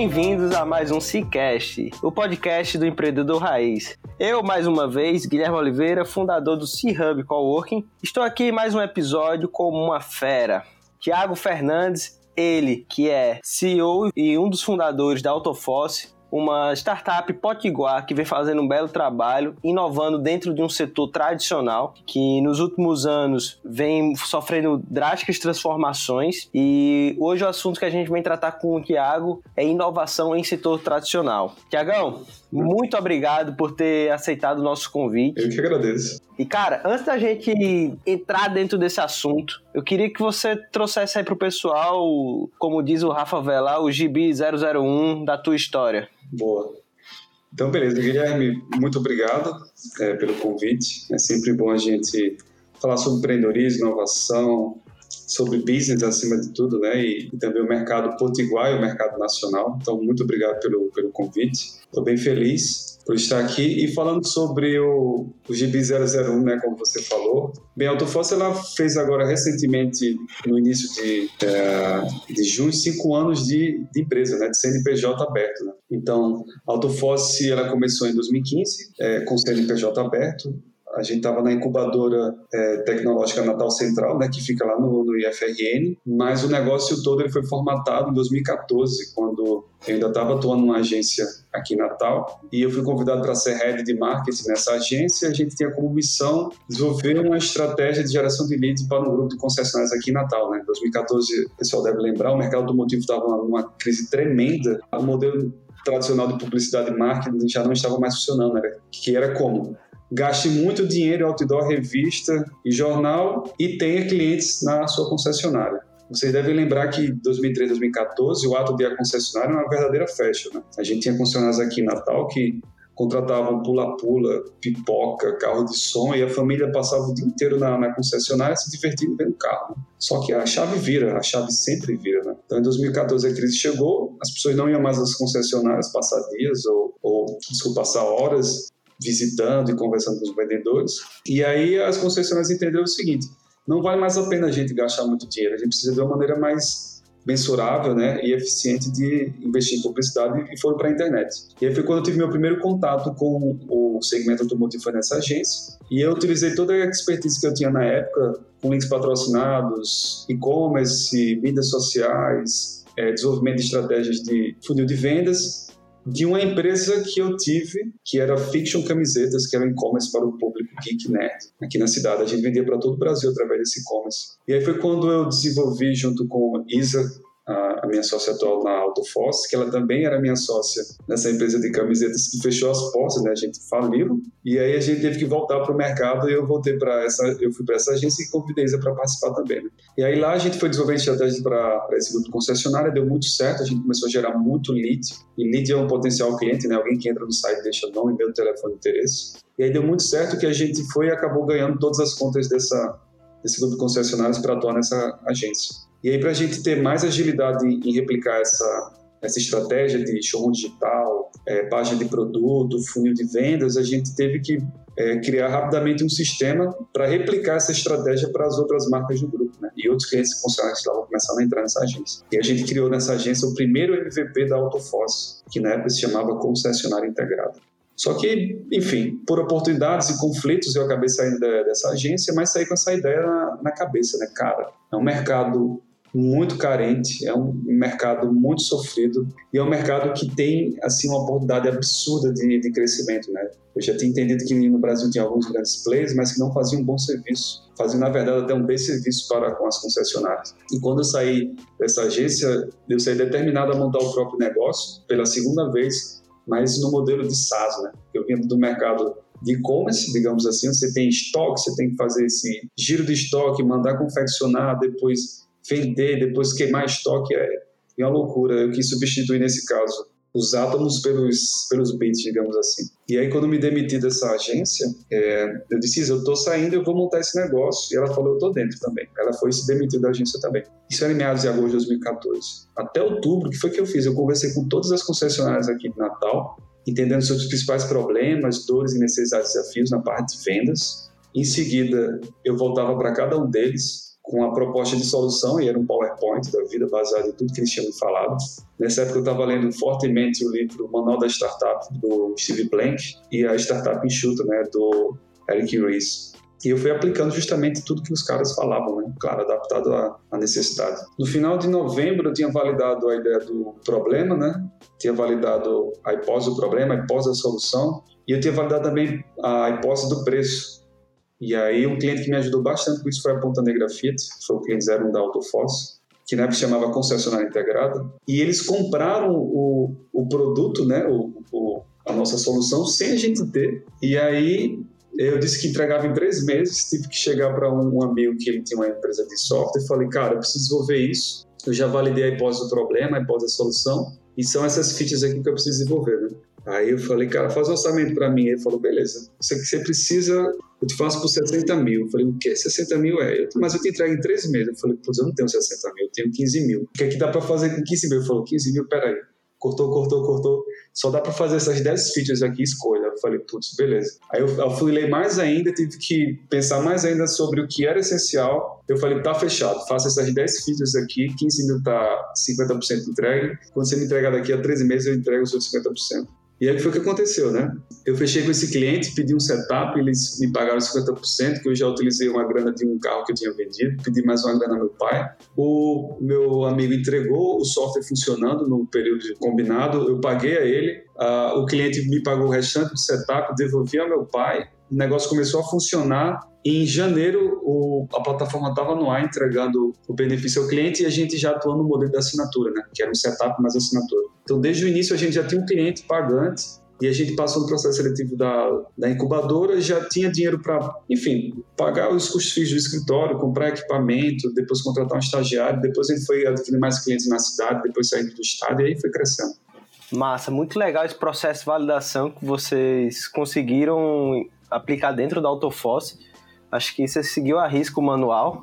Bem-vindos a mais um Cicast, o podcast do empreendedor raiz. Eu, mais uma vez, Guilherme Oliveira, fundador do C-Hub Coworking, estou aqui em mais um episódio como uma fera. Tiago Fernandes, ele que é CEO e um dos fundadores da Autofosse, uma startup potiguar que vem fazendo um belo trabalho, inovando dentro de um setor tradicional que nos últimos anos vem sofrendo drásticas transformações e hoje o assunto que a gente vem tratar com o Tiago é inovação em setor tradicional. Tiagão, muito obrigado por ter aceitado o nosso convite. Eu que agradeço. E cara, antes da gente entrar dentro desse assunto, eu queria que você trouxesse aí pro pessoal, como diz o Rafa Velar, o GB 001 da tua história. Boa. Então, beleza, Guilherme, muito obrigado é, pelo convite. É sempre bom a gente falar sobre empreendedorismo, inovação, sobre business acima de tudo, né? E, e, também o mercado potiguar e o mercado nacional. Então, muito obrigado pelo, pelo convite. Estou bem feliz por estar aqui e falando sobre o, o GB001, né, como você falou. Bem, a Autofoss ela fez agora recentemente, no início de, é, de junho, cinco anos de, de empresa, né, de CNPJ aberto. Né? Então, a Autofoss ela começou em 2015 é, com CNPJ aberto, a gente estava na incubadora é, tecnológica Natal Central, né, que fica lá no, no, IFRN, mas o negócio todo ele foi formatado em 2014, quando eu ainda estava atuando numa agência aqui em Natal, e eu fui convidado para ser head de marketing nessa agência. A gente tinha como missão desenvolver uma estratégia de geração de leads para um grupo de concessionários aqui em Natal. Né? Em 2014, o pessoal deve lembrar, o mercado automotivo estava numa crise tremenda. O modelo tradicional de publicidade e marketing já não estava mais funcionando, né? que era como? Gaste muito dinheiro em outdoor, revista e jornal e tenha clientes na sua concessionária. Vocês devem lembrar que em 2013, 2014, o ato de a concessionária era uma verdadeira festa. Né? A gente tinha concessionários aqui em Natal que contratavam pula-pula, pipoca, carro de som e a família passava o dia inteiro na, na concessionária se divertindo vendo carro. Né? Só que a chave vira, a chave sempre vira. Né? Então, em 2014 a crise chegou, as pessoas não iam mais às concessionárias passar dias ou, ou desculpa, passar horas visitando e conversando com os vendedores. E aí as concessionárias entenderam o seguinte: não vale mais a pena a gente gastar muito dinheiro, a gente precisa de uma maneira mais mensurável né, e eficiente de investir em publicidade e foram para a internet. E aí foi quando eu tive meu primeiro contato com o segmento automotivo foi nessa agência e eu utilizei toda a expertise que eu tinha na época com links patrocinados, e-commerce, mídias sociais, é, desenvolvimento de estratégias de funil de vendas de uma empresa que eu tive, que era Fiction Camisetas, que era um e-commerce para o público geek nerd, aqui na cidade. A gente vendia para todo o Brasil através desse e-commerce. E aí foi quando eu desenvolvi, junto com Isa, a, minha sócia atual na Autofoss, que ela também era minha sócia nessa empresa de camisetas que fechou as portas, né? A gente faliu e aí a gente teve que voltar para o mercado e eu voltei para essa, eu fui para essa agência e convidei Isa para participar também. Né? E aí lá a gente foi desenvolvendo estratégias para esse grupo concessionário, deu muito certo, a gente começou a gerar muito lead e lead é um potencial cliente, né? Alguém que entra no site deixa nome, e-mail, telefone, interesse. E aí deu muito certo que a gente foi e acabou ganhando todas as contas dessa desse grupo de concessionários para atuar nessa agência. E aí, para a gente ter mais agilidade em replicar essa, essa estratégia de showroom digital, é, página de produto, funil de vendas, a gente teve que é, criar rapidamente um sistema para replicar essa estratégia para as outras marcas do grupo. Né? e outros clientes funcionários que estavam começando a entrar nessa agência. E a gente criou nessa agência o primeiro MVP da Autofoss, que na época se chamava Concessionária Integrada. Só que, enfim, por oportunidades e conflitos eu acabei saindo dessa agência, mas saí com essa ideia na, na cabeça, né, cara? É um mercado muito carente, é um mercado muito sofrido e é um mercado que tem assim uma oportunidade absurda de, de crescimento, né? Eu já tinha entendido que no Brasil tinha alguns grandes players, mas que não faziam um bom serviço, faziam na verdade até um desserviço para com as concessionárias. E quando eu saí dessa agência, eu saí determinado a montar o próprio negócio pela segunda vez, mas no modelo de SaaS, né? Eu vinha do mercado de e-commerce, digamos assim, você tem estoque, você tem que fazer esse giro de estoque, mandar confeccionar, depois vender, depois queimar estoque é, é uma loucura. Eu quis substituir nesse caso os átomos pelos, pelos bits, digamos assim. E aí, quando me demiti dessa agência, é, eu disse, eu tô saindo, eu vou montar esse negócio. E ela falou, eu tô dentro também. Ela foi se demitiu da agência também. Isso era em meados de agosto de 2014. Até outubro, que foi que eu fiz? Eu conversei com todas as concessionárias aqui de Natal, entendendo seus principais problemas, dores e necessidades desafios na parte de vendas. Em seguida, eu voltava para cada um deles, com a proposta de solução, e era um PowerPoint da vida baseado em tudo que eles tinham falado. Nessa época eu estava lendo fortemente o livro Manual da Startup, do Steve Blank, e a Startup Enxuta, né, do Eric Ries. E eu fui aplicando justamente tudo que os caras falavam, né? claro, adaptado à, necessidade. No final de novembro eu tinha validado a ideia do problema, né? tinha validado a hipótese do problema, a hipótese da solução, e eu tinha validado também a hipótese do preço, e aí um cliente que me ajudou bastante com isso foi a Ponta Negra Fiat, foi o cliente 01 da Autofoss, que na época se chamava concessionária integrada, e eles compraram o, o produto, né, o, o, a nossa solução, sem a gente ter. E aí eu disse que entregava em três meses, tive que chegar para um, um, amigo que ele tinha uma empresa de software e falei, cara, eu preciso desenvolver isso, eu já validei a hipótese do problema, a hipótese da solução, e são essas features aqui que eu preciso desenvolver, né? Aí eu falei, cara, faz um orçamento para mim. Ele falou, beleza. Você você precisa, eu te faço por 60 mil. Eu falei, o quê? 60 mil é? Eu, mas eu te entrego em três meses. Eu falei, putz, eu não tenho 60 mil, eu tenho 15 mil. O que é que dá para fazer com 15 mil? Ele falou, 15 mil, peraí. Cortou, cortou, cortou. Só dá para fazer essas 10 features aqui, escolha. Eu falei, putz, beleza. Aí eu, eu fui ler mais ainda, tive que pensar mais ainda sobre o que era essencial. Eu falei, tá fechado, faça essas 10 features aqui, 15 mil tá 50% entregue. Quando você me entregar daqui a 13 meses, eu entrego os outros 50%. E aí foi o que aconteceu, né? Eu fechei com esse cliente, pedi um setup, eles me pagaram 50%, que eu já utilizei uma grana de um carro que eu tinha vendido, pedi mais uma grana ao meu pai. O meu amigo entregou o software funcionando no período combinado, eu paguei a ele, uh, o cliente me pagou o restante do setup, devolvi ao meu pai, o negócio começou a funcionar em janeiro, o, a plataforma estava no ar entregando o benefício ao cliente e a gente já atuou no modelo da assinatura, né? que era um setup mais assinatura. Então, desde o início, a gente já tinha um cliente pagante e a gente passou no processo seletivo da, da incubadora, já tinha dinheiro para, enfim, pagar os custos fixos do escritório, comprar equipamento, depois contratar um estagiário, depois a gente foi adquirindo mais clientes na cidade, depois saindo do estado e aí foi crescendo. Massa, muito legal esse processo de validação que vocês conseguiram aplicar dentro da Autofoss Acho que você seguiu a risco o manual.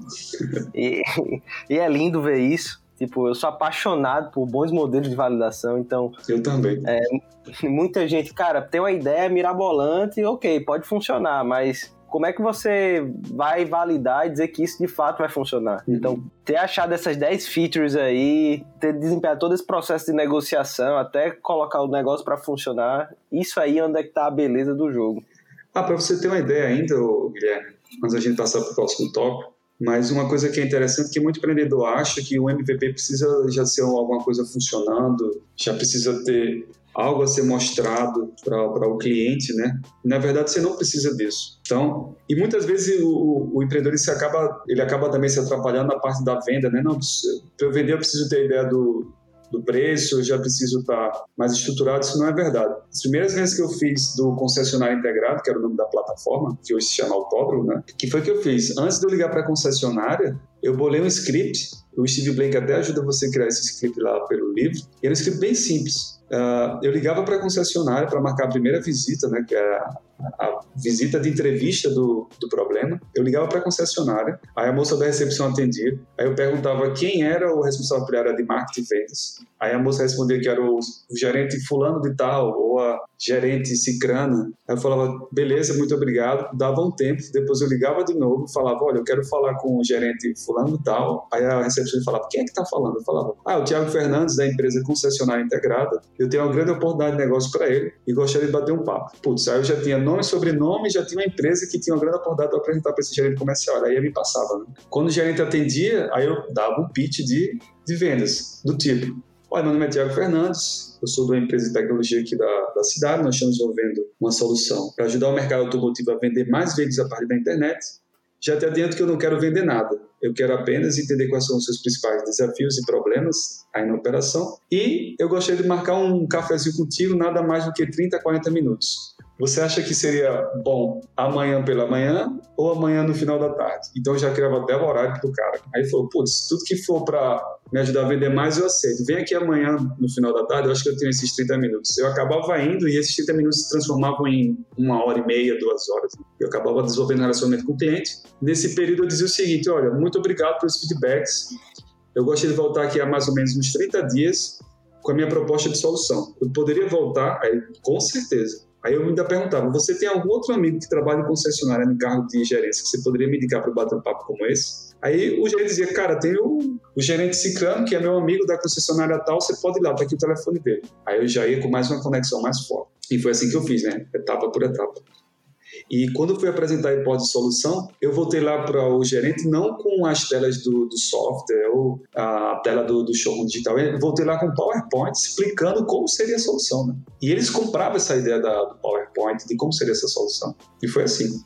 e, e é lindo ver isso. Tipo, eu sou apaixonado por bons modelos de validação, então. Eu também. É, muita gente, cara, tem uma ideia mirabolante, ok, pode funcionar, mas como é que você vai validar e dizer que isso de fato vai funcionar? Uhum. Então, ter achado essas 10 features aí, ter desempenhado todo esse processo de negociação, até colocar o negócio para funcionar, isso aí é onde é que tá a beleza do jogo. Ah, para você ter uma ideia ainda, Guilherme, antes a gente passar para o próximo tópico. Mas uma coisa que é interessante é que muito empreendedor acha que o MVP precisa já ser alguma coisa funcionando, já precisa ter algo a ser mostrado para o cliente, né? Na verdade, você não precisa disso. Então, e muitas vezes o, o empreendedor ele acaba, ele acaba também se atrapalhando na parte da venda, né? Não, para eu vender eu preciso ter ideia do, do preço, eu já preciso estar mais estruturado, isso não é verdade. As primeiras vezes que eu fiz do concessionário integrado, que era o nome da plataforma, que hoje se chama Autódromo, né? que foi que eu fiz? Antes de eu ligar para a concessionária, eu bolei um script, o Steve Blank até ajuda você a criar esse script lá pelo livro, e era um script bem simples. Uh, eu ligava para a concessionária para marcar a primeira visita, né, que era a visita de entrevista do, do problema. Eu ligava para a concessionária, aí a moça da recepção atendia, aí eu perguntava quem era o responsável pela área de marketing e vendas. Aí a moça respondia que era o, o gerente fulano de tal, ou arroba gerente cicrana. Aí eu falava, beleza, muito obrigado. Dava um tempo, depois eu ligava de novo, falava, olha, eu quero falar com o gerente fulano e tal. Aí a recepção falava, quem é que tá falando? Eu falava, ah, o Tiago Fernandes, da empresa concessionária integrada. Eu tenho uma grande oportunidade de negócio para ele e gostaria de bater um papo. Putz, aí eu já tinha nome, sobrenome, já tinha uma empresa que tinha uma grande oportunidade para apresentar para esse gerente comercial. Aí ele me passava, né? Quando o gerente atendia, aí eu dava um pitch de, de vendas, do tipo, olha, meu nome é Tiago Fernandes, eu sou de uma empresa de tecnologia aqui da, da cidade, nós estamos desenvolvendo uma solução para ajudar o mercado automotivo a vender mais veículos a partir da internet. Já te adianto que eu não quero vender nada, eu quero apenas entender quais são os seus principais desafios e problemas aí na operação. E eu gostaria de marcar um cafezinho contigo, nada mais do que 30, 40 minutos. Você acha que seria bom amanhã pela manhã ou amanhã no final da tarde? Então eu já criava até o horário pro cara. Aí ele falou: putz, tudo que for para me ajudar a vender mais, eu aceito. Vem aqui amanhã no final da tarde, eu acho que eu tenho esses 30 minutos. Eu acabava indo e esses 30 minutos se transformavam em uma hora e meia, duas horas. Eu acabava desenvolvendo relacionamento com o cliente. Nesse período eu dizia o seguinte: olha, muito obrigado pelos feedbacks. Eu gostaria de voltar aqui há mais ou menos uns 30 dias com a minha proposta de solução. Eu poderia voltar? Aí, com certeza. Aí eu ainda perguntava: você tem algum outro amigo que trabalha em concessionária no carro de gerência que você poderia me indicar para bater um papo como esse? Aí o gerente dizia: cara, tem o, o gerente Cicrano, que é meu amigo da concessionária tal, você pode ir lá, tá aqui o telefone dele. Aí eu já ia com mais uma conexão mais forte. E foi assim que eu fiz, né? Etapa por etapa. E quando eu fui apresentar a hipótese de solução, eu voltei lá para o gerente não com as telas do, do software ou a tela do, do showroom digital, eu voltei lá com PowerPoint explicando como seria a solução. Né? E eles compravam essa ideia da, do PowerPoint, de como seria essa solução. E foi assim.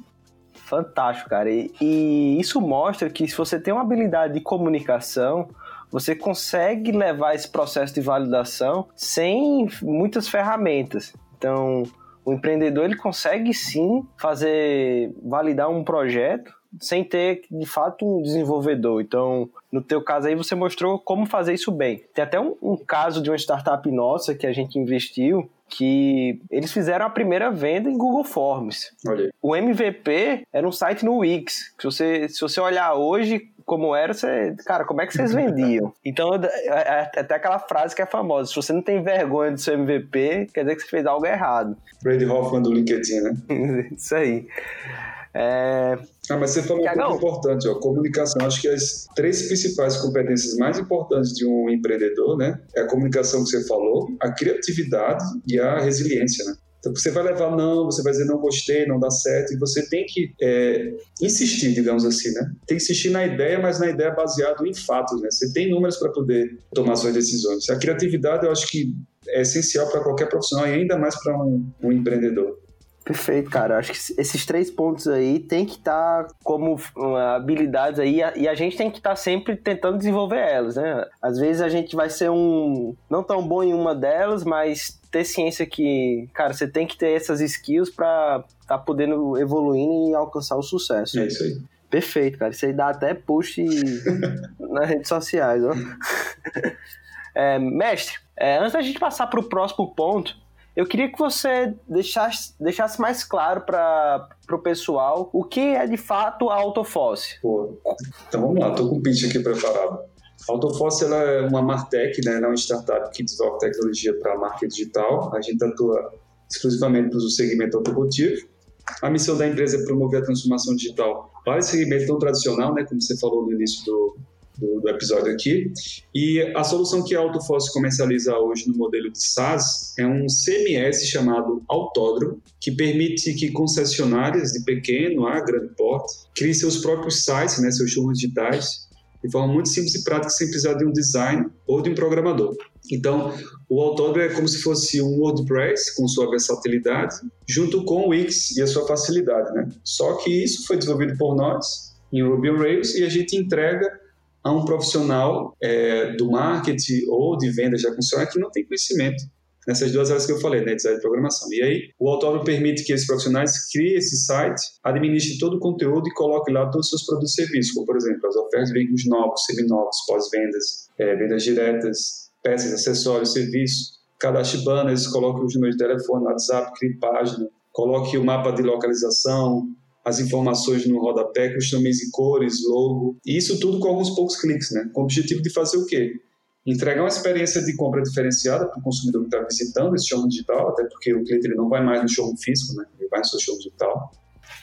Fantástico, cara. E, e isso mostra que se você tem uma habilidade de comunicação, você consegue levar esse processo de validação sem muitas ferramentas. Então, o empreendedor ele consegue sim fazer validar um projeto sem ter de fato um desenvolvedor. Então, no teu caso aí você mostrou como fazer isso bem. Tem até um, um caso de uma startup nossa que a gente investiu que eles fizeram a primeira venda em Google Forms. O MVP era um site no Wix. Que você, se você olhar hoje, como era, você, cara, como é que vocês vendiam? Então, é, é, até aquela frase que é famosa: se você não tem vergonha do seu MVP, quer dizer que você fez algo errado. Brady Hoffman do LinkedIn, né? Isso aí. É... Ah, mas você falou um ponto importante, ó, comunicação. Acho que as três principais competências mais importantes de um empreendedor, né, é a comunicação que você falou, a criatividade e a resiliência, né? Então você vai levar não, você vai dizer não gostei, não dá certo, e você tem que é, insistir, digamos assim, né? Tem que insistir na ideia, mas na ideia baseado em fatos, né? Você tem números para poder tomar suas decisões. A criatividade eu acho que é essencial para qualquer profissional e ainda mais para um, um empreendedor. Perfeito, cara. Acho que esses três pontos aí tem que estar tá como habilidades aí e a gente tem que estar tá sempre tentando desenvolver elas, né? Às vezes a gente vai ser um não tão bom em uma delas, mas ter ciência que, cara, você tem que ter essas skills para tá podendo evoluindo e alcançar o sucesso. É isso aí. Perfeito, cara. Isso aí dá até push nas redes sociais, ó. É, mestre, é, antes da gente passar para o próximo ponto, eu queria que você deixasse, deixasse mais claro para o pessoal o que é de fato a Autofosse. Pô, então vamos lá, estou com o pitch aqui preparado. A ela é uma Martech, né? ela é uma startup que desenvolve tecnologia para a marca digital. A gente atua exclusivamente para o segmento automotivo. A missão da empresa é promover a transformação digital para esse segmento tão tradicional, né? como você falou no início do, do, do, episódio aqui. E a solução que a Autofoss comercializa hoje no modelo de SaaS é um CMS chamado Autódromo, que permite que concessionárias de pequeno a grande porte criem seus próprios sites, né, seus showrooms digitais, de forma muito simples e prática, sem precisar de um design ou de um programador. Então, o Autódromo é como se fosse um WordPress com sua versatilidade, junto com o Wix e a sua facilidade. Né? Só que isso foi desenvolvido por nós em Ruby on Rails e a gente entrega a um profissional é, do marketing ou de vendas já funciona que não tem conhecimento nessas duas áreas que eu falei, né, design e programação. E aí, o autódromo permite que esses profissionais criem esse site, administrem todo o conteúdo e coloquem lá todos os seus produtos e serviços, como, por exemplo, as ofertas de veículos novos, seminovos, pós-vendas, é, vendas diretas, peças, acessórios, serviços, cadastre banners, coloque os números de telefone, WhatsApp, crie página, coloque o mapa de localização, as informações no rodapé, customize cores, logo, e isso tudo com alguns poucos cliques, né? Com o objetivo de fazer o quê? Entregar uma experiência de compra diferenciada para o consumidor que está visitando esse showroom digital, até porque o cliente ele não vai mais no showroom físico, né? ele vai no seu showroom digital.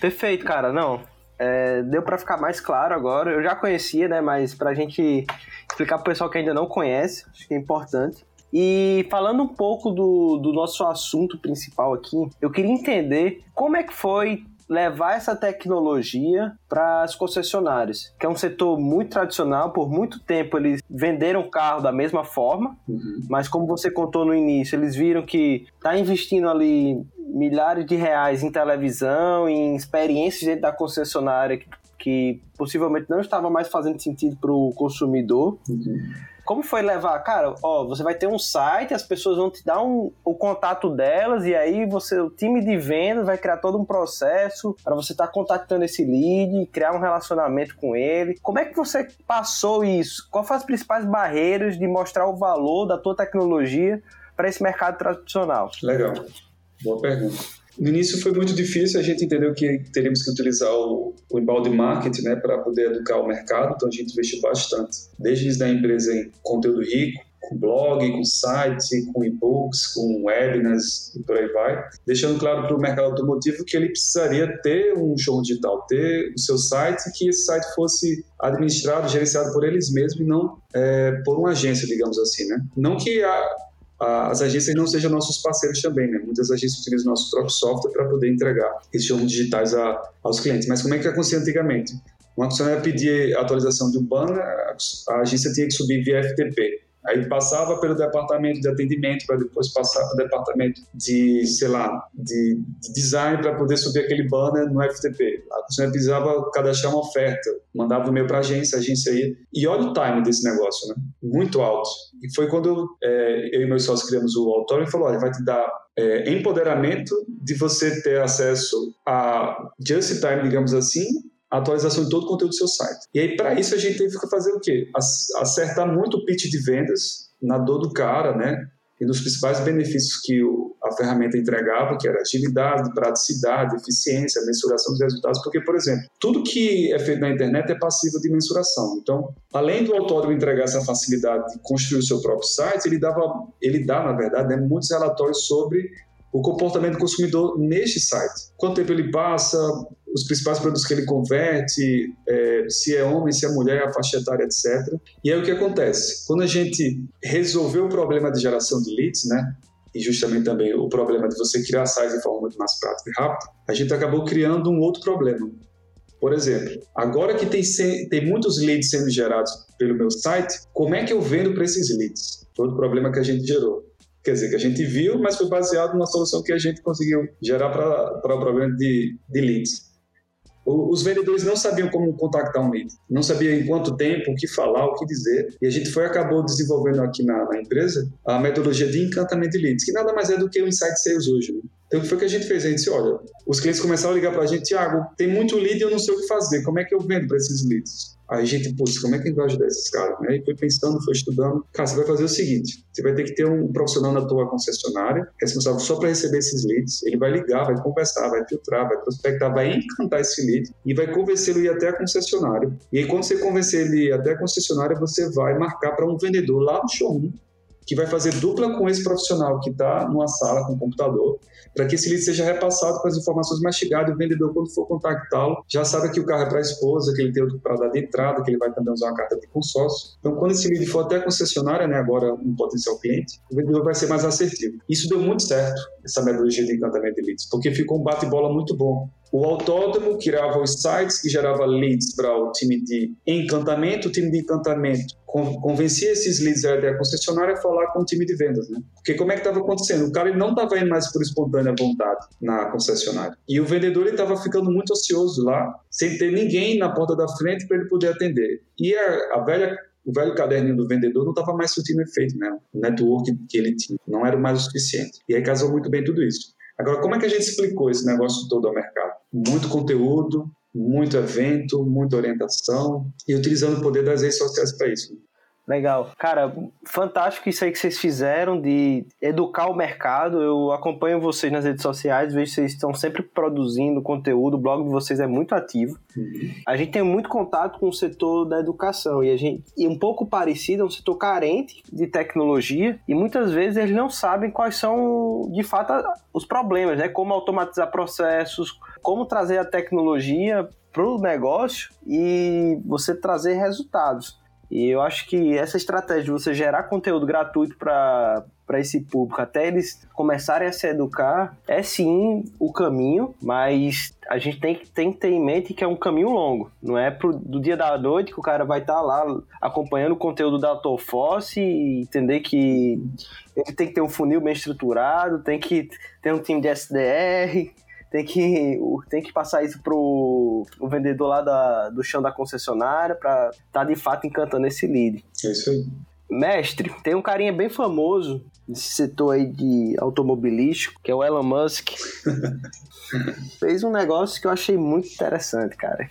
Perfeito, cara. Não, é, deu para ficar mais claro agora. Eu já conhecia, né? Mas para a gente explicar para o pessoal que ainda não conhece, acho que é importante. E falando um pouco do, do nosso assunto principal aqui, eu queria entender como é que foi levar essa tecnologia para as concessionárias, que é um setor muito tradicional, por muito tempo eles venderam carro da mesma forma, uhum. mas como você contou no início, eles viram que tá investindo ali milhares de reais em televisão, em experiências dentro da concessionária que, que possivelmente não estava mais fazendo sentido para o consumidor. Uhum como foi levar, cara, ó, você vai ter um site, as pessoas vão te dar um, o contato delas e aí você, o time de vendas vai criar todo um processo para você estar tá contactando esse lead, criar um relacionamento com ele. Como é que você passou isso? Quais foram as principais barreiras de mostrar o valor da tua tecnologia para esse mercado tradicional? Legal. Boa pergunta. No início foi muito difícil, a gente entendeu que teríamos que utilizar o, o embalde marketing né, para poder educar o mercado, então a gente investiu bastante. Desde da empresa em conteúdo rico, com blog, com site, com e-books, com webinars e por aí vai, deixando claro para o mercado automotivo que ele precisaria ter um show digital, ter o seu site, que esse site fosse administrado, gerenciado por eles mesmos e não é, por uma agência, digamos assim, né? Não que a, as agências não sejam nossos parceiros também, né? Muitas agências utilizam nosso próprio software para poder entregar esses digitais a, aos clientes. Mas como é que acontecia antigamente? Uma funcionária pedia atualização de um banner, a agência tinha que subir via FTP. Aí passava pelo departamento de atendimento para depois passar para o departamento de, sei lá, de, de design para poder subir aquele banner no FTP. A pessoa precisava cadastrar uma oferta, mandava o e-mail para a agência, a agência ia. E olha o time desse negócio, né? Muito alto. E foi quando é, eu e meus sócios criamos o Autório e falou, olha, vai te dar é, empoderamento de você ter acesso a just time, digamos assim, atualização de todo o conteúdo do seu site. E aí, para isso, a gente teve que fazer o quê? Acertar muito o pitch de vendas na dor do cara, né? E nos principais benefícios que a ferramenta entregava, que era agilidade, praticidade, eficiência, mensuração dos resultados, porque, por exemplo, tudo que é feito na internet é passivo de mensuração. Então, além do autódromo entregar essa facilidade de construir o seu próprio site, ele, dava, ele dá, na verdade, né, muitos relatórios sobre o comportamento do consumidor neste site. Quanto tempo ele passa, os principais produtos que ele converte, é, se é homem, se é mulher, a faixa etária, etc. E aí o que acontece? Quando a gente resolveu o problema de geração de leads, né? E justamente também o problema de você criar sites de forma muito mais prática e rápida, a gente acabou criando um outro problema. Por exemplo, agora que tem, tem muitos leads sendo gerados pelo meu site, como é que eu vendo para esses leads? Foi o problema que a gente gerou quer dizer, que a gente viu, mas foi baseado numa solução que a gente conseguiu gerar para o problema de, de leads. Os vendedores não sabiam como contactar um lead, não sabiam em quanto tempo, o que falar, o que dizer. E a gente foi acabou desenvolvendo aqui na, na empresa a metodologia de encantamento de leads, que nada mais é do que o Insight Sales hoje. Né? Então, o que foi que a gente fez? A gente disse, olha, os clientes começaram a ligar para a gente, Tiago, tem muito lead e eu não sei o que fazer, como é que eu vendo para esses leads? Aí a gente, putz, como é que a gente vai ajudar esses caras? Aí foi pensando, foi estudando. Cara, você vai fazer o seguinte: você vai ter que ter um profissional na tua concessionária, responsável só para receber esses leads. Ele vai ligar, vai conversar, vai filtrar, vai prospectar, vai encantar esse lead e vai convencê-lo a ir até a concessionária. E aí, quando você convencer ele até a concessionária, você vai marcar para um vendedor lá no showroom que vai fazer dupla com esse profissional que está numa sala com um computador, para que esse lead seja repassado com as informações mastigadas. O vendedor, quando for contactá-lo, já sabe que o carro é para a esposa, que ele tem outro para dar de entrada, que ele vai também usar uma carta de consórcio. Então, quando esse lead for até a concessionária, né, agora um potencial cliente, o vendedor vai ser mais assertivo. Isso deu muito certo, essa metodologia de encantamento de leads, porque ficou um bate-bola muito bom. O autódromo criava os sites que gerava leads para o time de encantamento, o time de encantamento convencia esses leads até a concessionária a falar com o time de vendas, né? Porque como é que estava acontecendo? O cara ele não estava indo mais por espontânea vontade na concessionária. E o vendedor ele estava ficando muito ocioso lá, sem ter ninguém na porta da frente para ele poder atender. E a, a velha o velho caderninho do vendedor não estava mais surtindo efeito, né? O network que ele tinha não era mais o suficiente. E aí casou muito bem tudo isso. Agora, como é que a gente explicou esse negócio todo ao mercado? Muito conteúdo, muito evento, muita orientação e utilizando o poder das redes sociais para isso. Legal. Cara, fantástico isso aí que vocês fizeram de educar o mercado. Eu acompanho vocês nas redes sociais, vejo que vocês estão sempre produzindo conteúdo, o blog de vocês é muito ativo. Uhum. A gente tem muito contato com o setor da educação e a gente e um pouco parecido, é um setor carente de tecnologia e muitas vezes eles não sabem quais são de fato os problemas, né? Como automatizar processos, como trazer a tecnologia para o negócio e você trazer resultados. E eu acho que essa estratégia de você gerar conteúdo gratuito para para esse público até eles começarem a se educar é sim o caminho, mas a gente tem, tem que ter em mente que é um caminho longo. Não é pro, do dia da noite que o cara vai estar tá lá acompanhando o conteúdo da Autofosse e entender que ele tem que ter um funil bem estruturado, tem que ter um time de SDR, tem que, tem que passar isso pro o vendedor lá da, do chão da concessionária para estar tá de fato encantando esse lead. É isso aí. Mestre, tem um carinha bem famoso nesse setor aí de automobilístico, que é o Elon Musk. Fez um negócio que eu achei muito interessante, cara.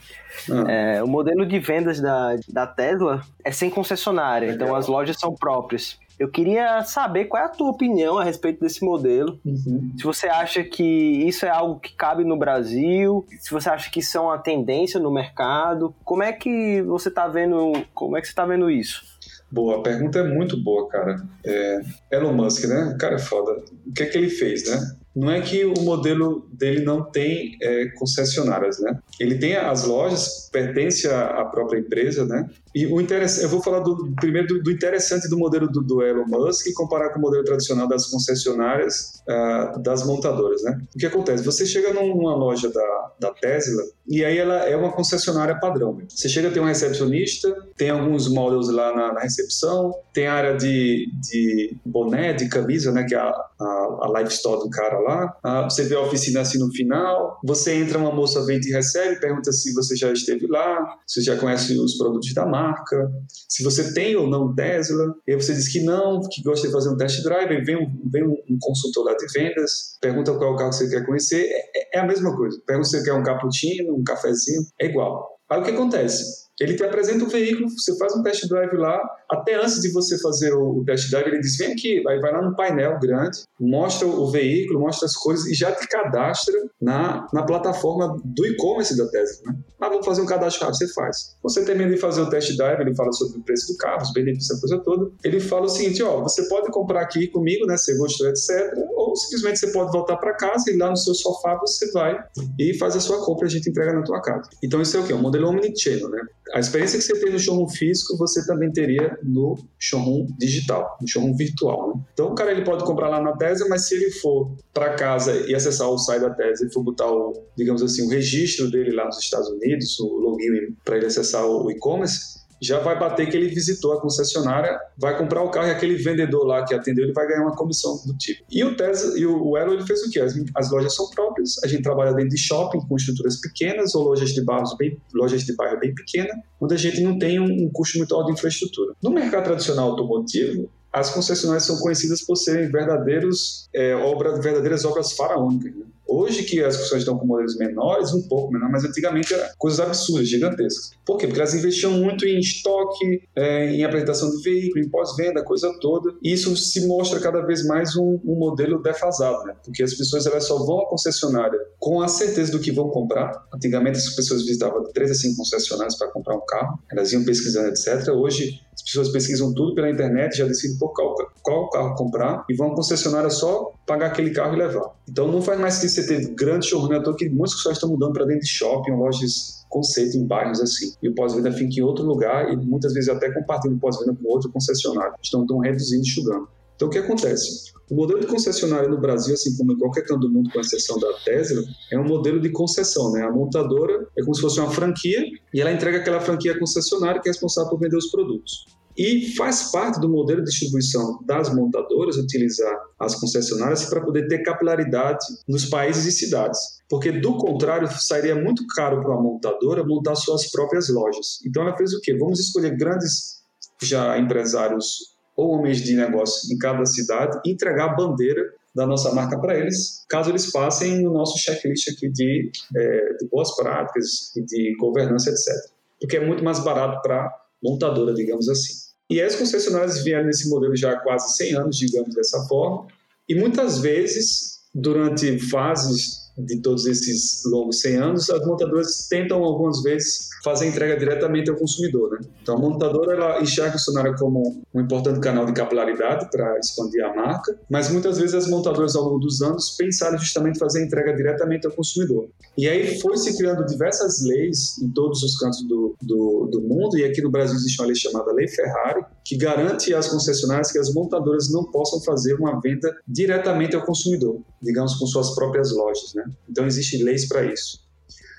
Ah. É, o modelo de vendas da, da Tesla é sem concessionária, então as lojas são próprias. Eu queria saber qual é a tua opinião a respeito desse modelo. Uhum. Se você acha que isso é algo que cabe no Brasil, se você acha que isso é uma tendência no mercado, como é que você está vendo, como é que você está vendo isso? Boa, a pergunta é muito boa, cara. É, Elon Musk, né? O cara é foda. O que é que ele fez, né? Não é que o modelo dele não tem é, concessionárias, né? Ele tem as lojas, pertence à própria empresa, né? E o interessante, eu vou falar do, primeiro do, do interessante do modelo do, do, Elon Musk e comparar com o modelo tradicional das concessionárias uh, das montadoras, né? O que acontece? Você chega numa loja da, da Tesla e aí ela é uma concessionária padrão. Você chega, tem um recepcionista, tem alguns models lá na, na recepção, tem área de, de boné, de camisa, né? Que é a, a, a life store do cara lá. Uh, você vê a oficina assim no final. Você entra, uma moça vem e recebe, pergunta se você já esteve lá, se já conhece os produtos da marca marca, se você tem ou não Tesla, e aí você diz que não, que gosta de fazer um test drive, vem um, vem um consultor lá de vendas, pergunta qual é carro você quer conhecer, é, é a mesma coisa. Pergunta se você quer um cappuccino, um cafezinho, é igual. Aí o que acontece? Ele te apresenta o veículo, você faz um test drive lá, até antes de você fazer o test drive, ele diz: vem aqui, aí vai lá no painel grande, mostra o veículo, mostra as coisas e já te cadastra na, na plataforma do e-commerce da Tesla. Né? Ah, vamos fazer um cadastro rápido, você faz. Você termina de fazer o test drive, ele fala sobre o preço do carro, os benefícios, a coisa toda. Ele fala o seguinte: ó, você pode comprar aqui comigo, né? Você gostou, etc. Ou simplesmente você pode voltar para casa e lá no seu sofá você vai e faz a sua compra e a gente entrega na tua casa. Então, isso é o quê? Um modelo omnichannel, né? A experiência que você tem no showroom físico, você também teria no showroom digital, no showroom virtual. Né? Então, o cara ele pode comprar lá na Tesla, mas se ele for para casa e acessar o site da Tesla e for botar o, digamos assim, o registro dele lá nos Estados Unidos, o login para ele acessar o e-commerce, já vai bater que ele visitou a concessionária, vai comprar o carro e aquele vendedor lá que atendeu, ele vai ganhar uma comissão do tipo. E o Tesla e o Elo ele fez o quê? As, as, lojas são próprias, a gente trabalha dentro de shopping com estruturas pequenas ou lojas de bairros bem, lojas de bairro bem pequena, onde a gente não tem um, um custo muito alto de infraestrutura. No mercado tradicional automotivo, as concessionárias são conhecidas por serem verdadeiros é, obras, verdadeiras obras faraônicas. Né? Hoje que as pessoas estão com modelos menores, um pouco menor, mas antigamente eram coisas absurdas, gigantescas. Por quê? Porque elas investiam muito em estoque, é, em apresentação de veículo, em pós-venda, coisa toda. E isso se mostra cada vez mais um, um, modelo defasado, né? Porque as pessoas elas só vão à concessionária com a certeza do que vão comprar. Antigamente as pessoas visitavam três a cinco concessionárias para comprar um carro, elas iam pesquisando, etc. Hoje as pessoas pesquisam tudo pela internet, já decidem por qual, qual carro comprar e vão à concessionária só pagar aquele carro e levar. Então não faz mais sentido você ter grande showroom, né? que muitas pessoas estão mudando para dentro de shopping, lojas conceito em bairros assim. E o pós-venda fica em outro lugar e muitas vezes até compartilham o pós-venda com outro concessionário. Estão tão reduzindo e enxugando. Então o que acontece? O modelo de concessionário no Brasil, assim como em qualquer canto do mundo, com exceção da Tesla, é um modelo de concessão. Né? A montadora é como se fosse uma franquia e ela entrega aquela franquia à concessionária que é responsável por vender os produtos. E faz parte do modelo de distribuição das montadoras utilizar as concessionárias para poder ter capilaridade nos países e cidades. Porque, do contrário, sairia muito caro para uma montadora montar suas próprias lojas. Então, ela fez o quê? Vamos escolher grandes já empresários ou homens de negócio em cada cidade e entregar a bandeira da nossa marca para eles, caso eles passem no nosso checklist aqui de, é, de boas práticas e de governança, etc. Porque é muito mais barato para montadora, digamos assim. E as concessionárias vieram nesse modelo já há quase 100 anos, digamos dessa forma, e muitas vezes, durante fases de todos esses longos 100 anos, as montadoras tentam algumas vezes fazer entrega diretamente ao consumidor. Né? Então, a montadora ela enxerga o Sonara como um importante canal de capilaridade para expandir a marca, mas muitas vezes as montadoras, ao longo dos anos, pensaram justamente fazer a entrega diretamente ao consumidor. E aí foi se criando diversas leis em todos os cantos do, do, do mundo, e aqui no Brasil existe uma lei chamada Lei Ferrari, que garante às concessionárias que as montadoras não possam fazer uma venda diretamente ao consumidor, digamos com suas próprias lojas. Né? Então, existem leis para isso.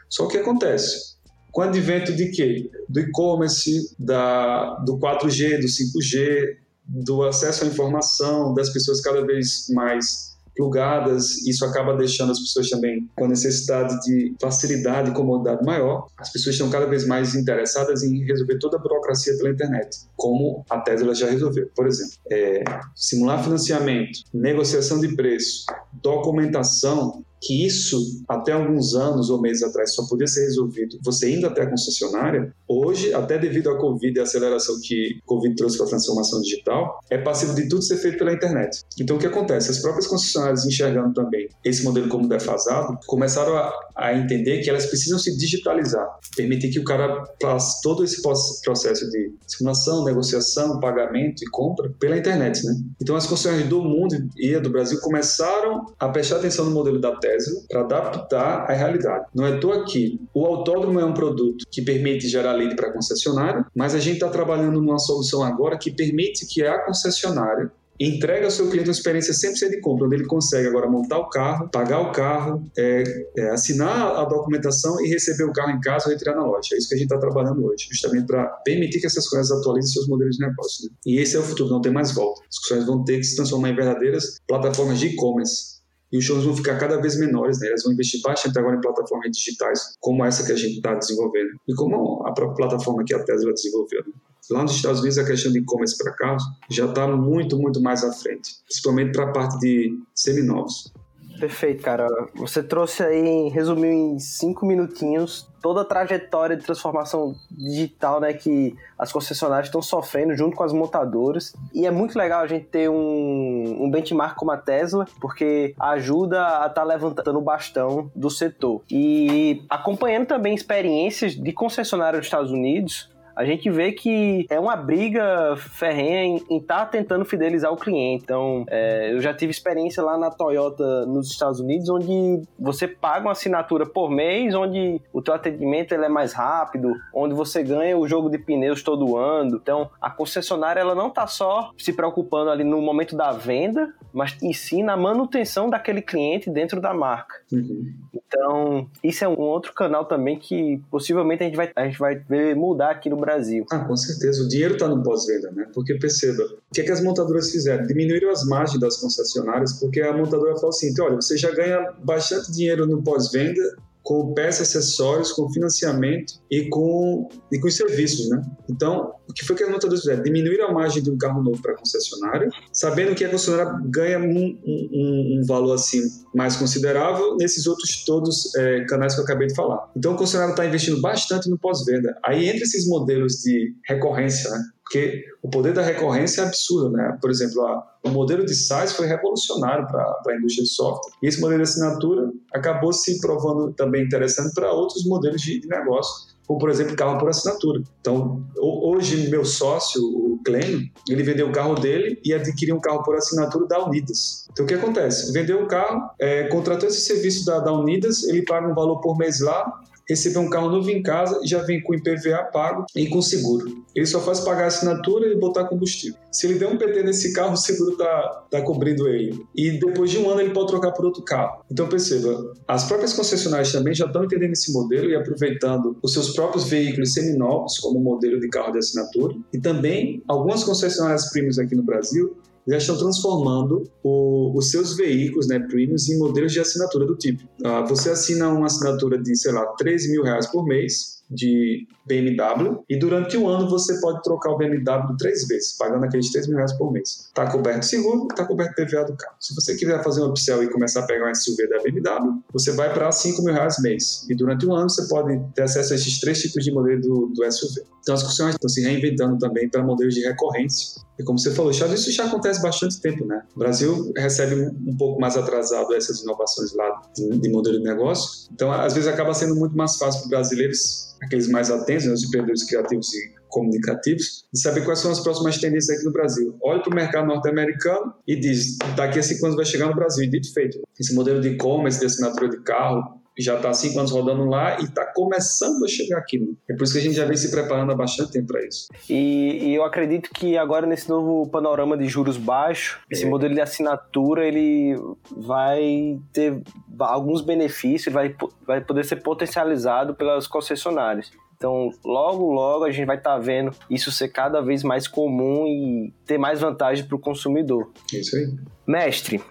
Só que acontece, com o advento de quê? Do e-commerce, do 4G, do 5G, do acesso à informação, das pessoas cada vez mais plugadas, isso acaba deixando as pessoas também com a necessidade de facilidade e comodidade maior. As pessoas estão cada vez mais interessadas em resolver toda a burocracia pela internet, como a Tesla já resolveu. Por exemplo, é, simular financiamento, negociação de preço, documentação que isso, até alguns anos ou meses atrás, só podia ser resolvido você indo até a concessionária, hoje, até devido à Covid e à aceleração que a Covid trouxe para a transformação digital, é passivo de tudo ser feito pela internet. Então, o que acontece? As próprias concessionárias, enxergando também esse modelo como defasado, começaram a, a entender que elas precisam se digitalizar, permitir que o cara faça todo esse processo de simulação, negociação, pagamento e compra pela internet. Né? Então, as concessionárias do mundo e do Brasil começaram a prestar atenção no modelo da Tesla para adaptar à realidade. Não é tô aqui. O autódromo é um produto que permite gerar lead para concessionária, mas a gente está trabalhando numa solução agora que permite que a concessionária entrega ao seu cliente uma experiência 100% de compra, onde ele consegue agora montar o carro, pagar o carro, é, é, assinar a documentação e receber o carro em casa ou retirar na loja. É isso que a gente está trabalhando hoje, justamente para permitir que essas coisas atualizem seus modelos de negócio. Né? E esse é o futuro, não tem mais volta. As coisas vão ter que se transformar em verdadeiras plataformas de e-commerce e os shows vão ficar cada vez menores, né? Eles vão investir bastante agora em plataformas digitais, como essa que a gente está desenvolvendo e como a própria plataforma que a Tesla desenvolveu. Né? Lá nos Estados Unidos, a questão de e-commerce para carros já está muito, muito mais à frente, principalmente para a parte de seminovos. Perfeito, cara. Você trouxe aí, resumiu em cinco minutinhos toda a trajetória de transformação digital né, que as concessionárias estão sofrendo junto com as montadoras. E é muito legal a gente ter um, um benchmark como a Tesla, porque ajuda a estar tá levantando o bastão do setor. E acompanhando também experiências de concessionárias nos Estados Unidos, a gente vê que é uma briga ferrenha em estar tá tentando fidelizar o cliente. Então, é, eu já tive experiência lá na Toyota nos Estados Unidos, onde você paga uma assinatura por mês, onde o teu atendimento ele é mais rápido, onde você ganha o jogo de pneus todo ano. Então, a concessionária ela não está só se preocupando ali no momento da venda, mas em si na manutenção daquele cliente dentro da marca. Uhum. Então, isso é um outro canal também que possivelmente a gente vai, a gente vai ver mudar aqui no Brasil. Ah, com certeza. O dinheiro está no pós-venda, né? Porque perceba, o que, é que as montadoras fizeram? Diminuíram as margens das concessionárias, porque a montadora falou assim: olha, você já ganha bastante dinheiro no pós-venda, com peças, acessórios, com financiamento e com, e com os serviços, né? Então, o que foi que as montadoras fizeram? Diminuir a margem de um carro novo para a concessionária, sabendo que a concessionária ganha um, um, um, valor assim mais considerável nesses outros todos é, canais que eu acabei de falar. Então, a concessionária está investindo bastante no pós-venda. Aí, entre esses modelos de recorrência, né? Porque o poder da recorrência é absurdo, né? Por exemplo, a, o modelo de SaaS foi revolucionário para a indústria de software. E esse modelo de assinatura acabou se provando também interessante para outros modelos de, de negócio, como por exemplo carro por assinatura. Então, hoje meu sócio, o Clênio, ele vendeu o carro dele e adquiriu um carro por assinatura da Unidas. Então o que acontece? Vendeu o carro, é, contratou esse serviço da, da Unidas, ele paga um valor por mês lá, receber um carro novo em casa, já vem com IPVA pago e com seguro. Ele só faz pagar a assinatura e botar combustível. Se ele der um PT nesse carro, o seguro está tá cobrindo ele. E depois de um ano ele pode trocar por outro carro. Então perceba, as próprias concessionárias também já estão entendendo esse modelo e aproveitando os seus próprios veículos seminovos como modelo de carro de assinatura. E também algumas concessionárias premiums aqui no Brasil já estão transformando o, os seus veículos, né, premiums, em modelos de assinatura do tipo. Uh, você assina uma assinatura de, sei lá, 13 mil reais por mês, de BMW e durante o ano você pode trocar o BMW três vezes, pagando aqueles 3 mil reais por mês. Está coberto seguro, está coberto PVA do carro. Se você quiser fazer um upsell e começar a pegar um SUV da BMW, você vai para 5 mil reais mês. E durante um ano você pode ter acesso a esses três tipos de modelo do, do SUV. Então as funções estão se reinventando também para modelos de recorrência. E como você falou, isso já acontece bastante tempo, né? O Brasil recebe um pouco mais atrasado essas inovações lá de, de modelo de negócio. Então, às vezes acaba sendo muito mais fácil para brasileiros, aqueles mais atentos, né, os empreendedores criativos e comunicativos, de saber quais são as próximas tendências aqui no Brasil. Olha para o mercado norte-americano e diz, daqui a cinco anos vai chegar no Brasil. E dito feito. Esse modelo de e-commerce, de assinatura de carro, já está há cinco anos rodando lá e está começando a chegar aqui. Né? É por isso que a gente já vem se preparando há bastante tempo para isso. E, e, eu acredito que agora nesse novo panorama de juros baixos, é. esse modelo de assinatura ele vai ter alguns benefícios, vai, vai poder ser potencializado pelas concessionárias. Então, logo, logo a gente vai estar tá vendo isso ser cada vez mais comum e ter mais vantagem para o consumidor. Isso aí. Mestre,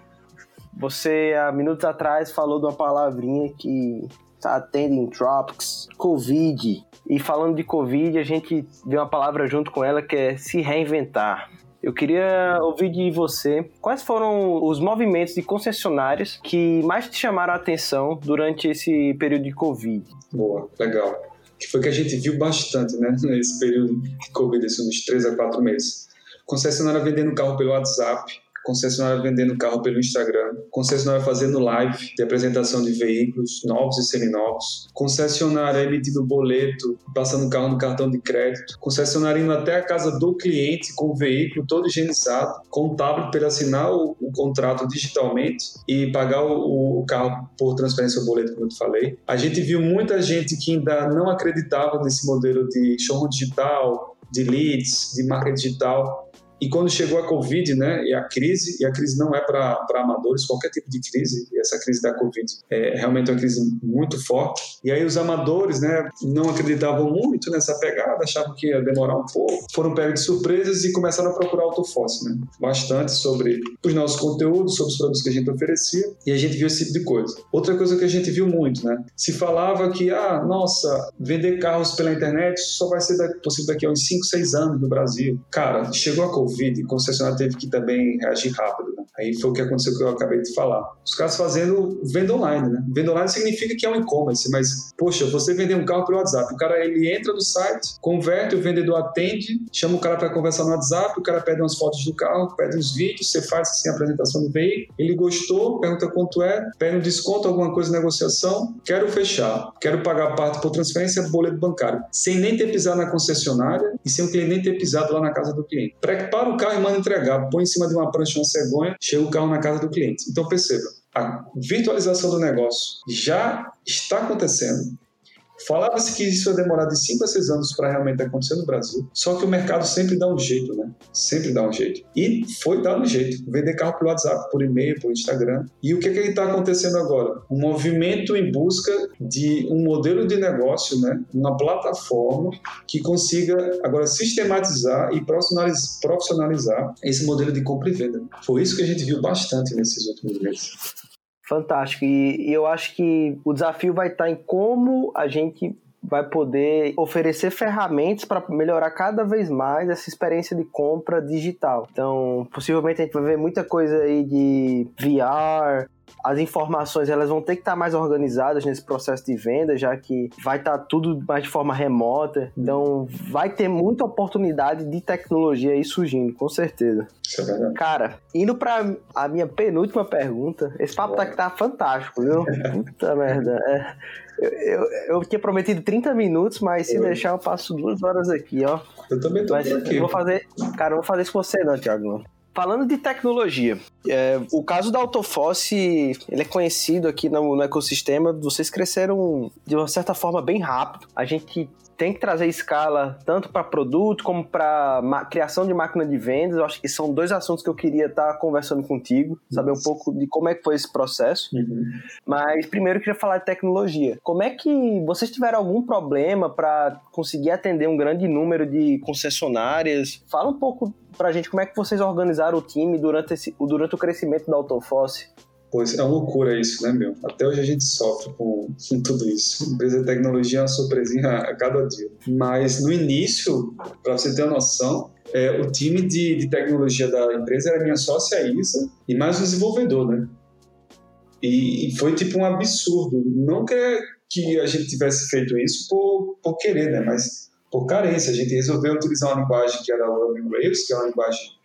você, há minutos atrás, falou de uma palavrinha que está em Tropics, Covid. E falando de Covid, a gente vê uma palavra junto com ela que é se reinventar. Eu queria ouvir de você quais foram os movimentos de concessionárias que mais te chamaram a atenção durante esse período de Covid. Boa, legal. Que foi que a gente viu bastante, né, nesse período de Covid, esses uns três a quatro meses. Concessionária vendendo carro pelo WhatsApp, concessionária vendendo carro pelo Instagram, concessionária fazendo live de apresentação de veículos novos e seminovos, concessionária emitindo boleto, passando carro no cartão de crédito, concessionária indo até a casa do cliente com o veículo todo higienizado, com o tablet para assinar o, o, contrato digitalmente e pagar o, o carro por transferência ou boleto, como eu te falei. A gente viu muita gente que ainda não acreditava nesse modelo de showroom digital, de leads, de marca digital, e quando chegou a Covid, né, e a crise, e a crise não é para amadores, qualquer tipo de crise, e essa crise da Covid é realmente uma crise muito forte. E aí os amadores, né, não acreditavam muito nessa pegada, achavam que ia demorar um pouco, foram pegos de surpresas e começaram a procurar autofóssil, né, bastante sobre os nossos conteúdos, sobre os produtos que a gente oferecia, e a gente viu esse tipo de coisa. Outra coisa que a gente viu muito, né, se falava que, ah, nossa, vender carros pela internet só vai ser possível daqui a uns 5, 6 anos no Brasil. Cara, chegou a Covid, Covid, a concessionária teve que também reagir rápido. Né? Aí foi o que aconteceu que eu acabei de falar. Os caras fazendo venda online, né? Venda online significa que é um e-commerce, mas, poxa, você vender um carro pelo WhatsApp, o cara ele entra no site, converte, o vendedor atende, chama o cara para conversar no WhatsApp, o cara pede umas fotos do carro, pede uns vídeos, você faz assim a apresentação do veículo, ele gostou, pergunta quanto é, pede um desconto, alguma coisa de negociação, quero fechar, quero pagar parte por transferência, boleto bancário, sem nem ter pisado na concessionária e sem o cliente nem ter pisado lá na casa do cliente. Prepara o carro e manda entregar, põe em cima de uma prancha, uma cegonha, chega o carro na casa do cliente. Então perceba, a virtualização do negócio já está acontecendo. Falava-se que isso ia demorar de 5 a 6 anos para realmente acontecer no Brasil, só que o mercado sempre dá um jeito, né? Sempre dá um jeito. E foi dado um jeito. Vender carro pelo WhatsApp, por e-mail, por Instagram. E o que é que está acontecendo agora? Um movimento em busca de um modelo de negócio, né? Uma plataforma que consiga agora sistematizar e profissionalizar esse modelo de compra e venda. Foi isso que a gente viu bastante nesses últimos meses. Fantástico. E, e eu acho que o desafio vai estar em como a gente vai poder oferecer ferramentas para melhorar cada vez mais essa experiência de compra digital. Então, possivelmente a gente vai ver muita coisa aí de VR, as informações elas vão ter que estar mais organizadas nesse processo de venda, já que vai estar tudo mais de forma remota. Então, vai ter muita oportunidade de tecnologia aí surgindo, com certeza. É. Cara, indo para a minha penúltima pergunta, esse papo tá, tá fantástico, viu? Puta merda. É, eu, eu, eu, tinha prometido 30 minutos, mas se deixar eu passo duas horas aqui, ó. Eu também tô mas aqui. Eu vou fazer, cara, eu vou fazer isso com você não, Thiago. Falando de tecnologia, é, o caso da Autofosse, ele é conhecido aqui no, no, ecossistema. Vocês cresceram de uma certa forma bem rápido. A gente tem que trazer escala tanto para produto como para criação de máquina de vendas. Eu acho que são dois assuntos que eu queria estar tá conversando contigo, saber um pouco de como é que foi esse processo. Uhum. Mas primeiro eu queria falar de tecnologia. Como é que vocês tiveram algum problema para conseguir atender um grande número de concessionárias? Fala um pouco pra gente como é que vocês organizaram o time durante, esse, durante o crescimento da Autofosse. Pois é uma loucura isso, né, meu? Até hoje a gente sofre com, com tudo isso. Empresa de tecnologia é uma surpresinha a cada dia. Mas no início, para você ter uma noção, é, o time de, de, tecnologia da empresa era minha sócia Isa e mais um desenvolvedor, né? E, e foi tipo um absurdo. Não que, que a gente tivesse feito isso por, por querer, né? Mas por carência. A gente resolveu utilizar uma linguagem que era o Ruby Rails, que é uma linguagem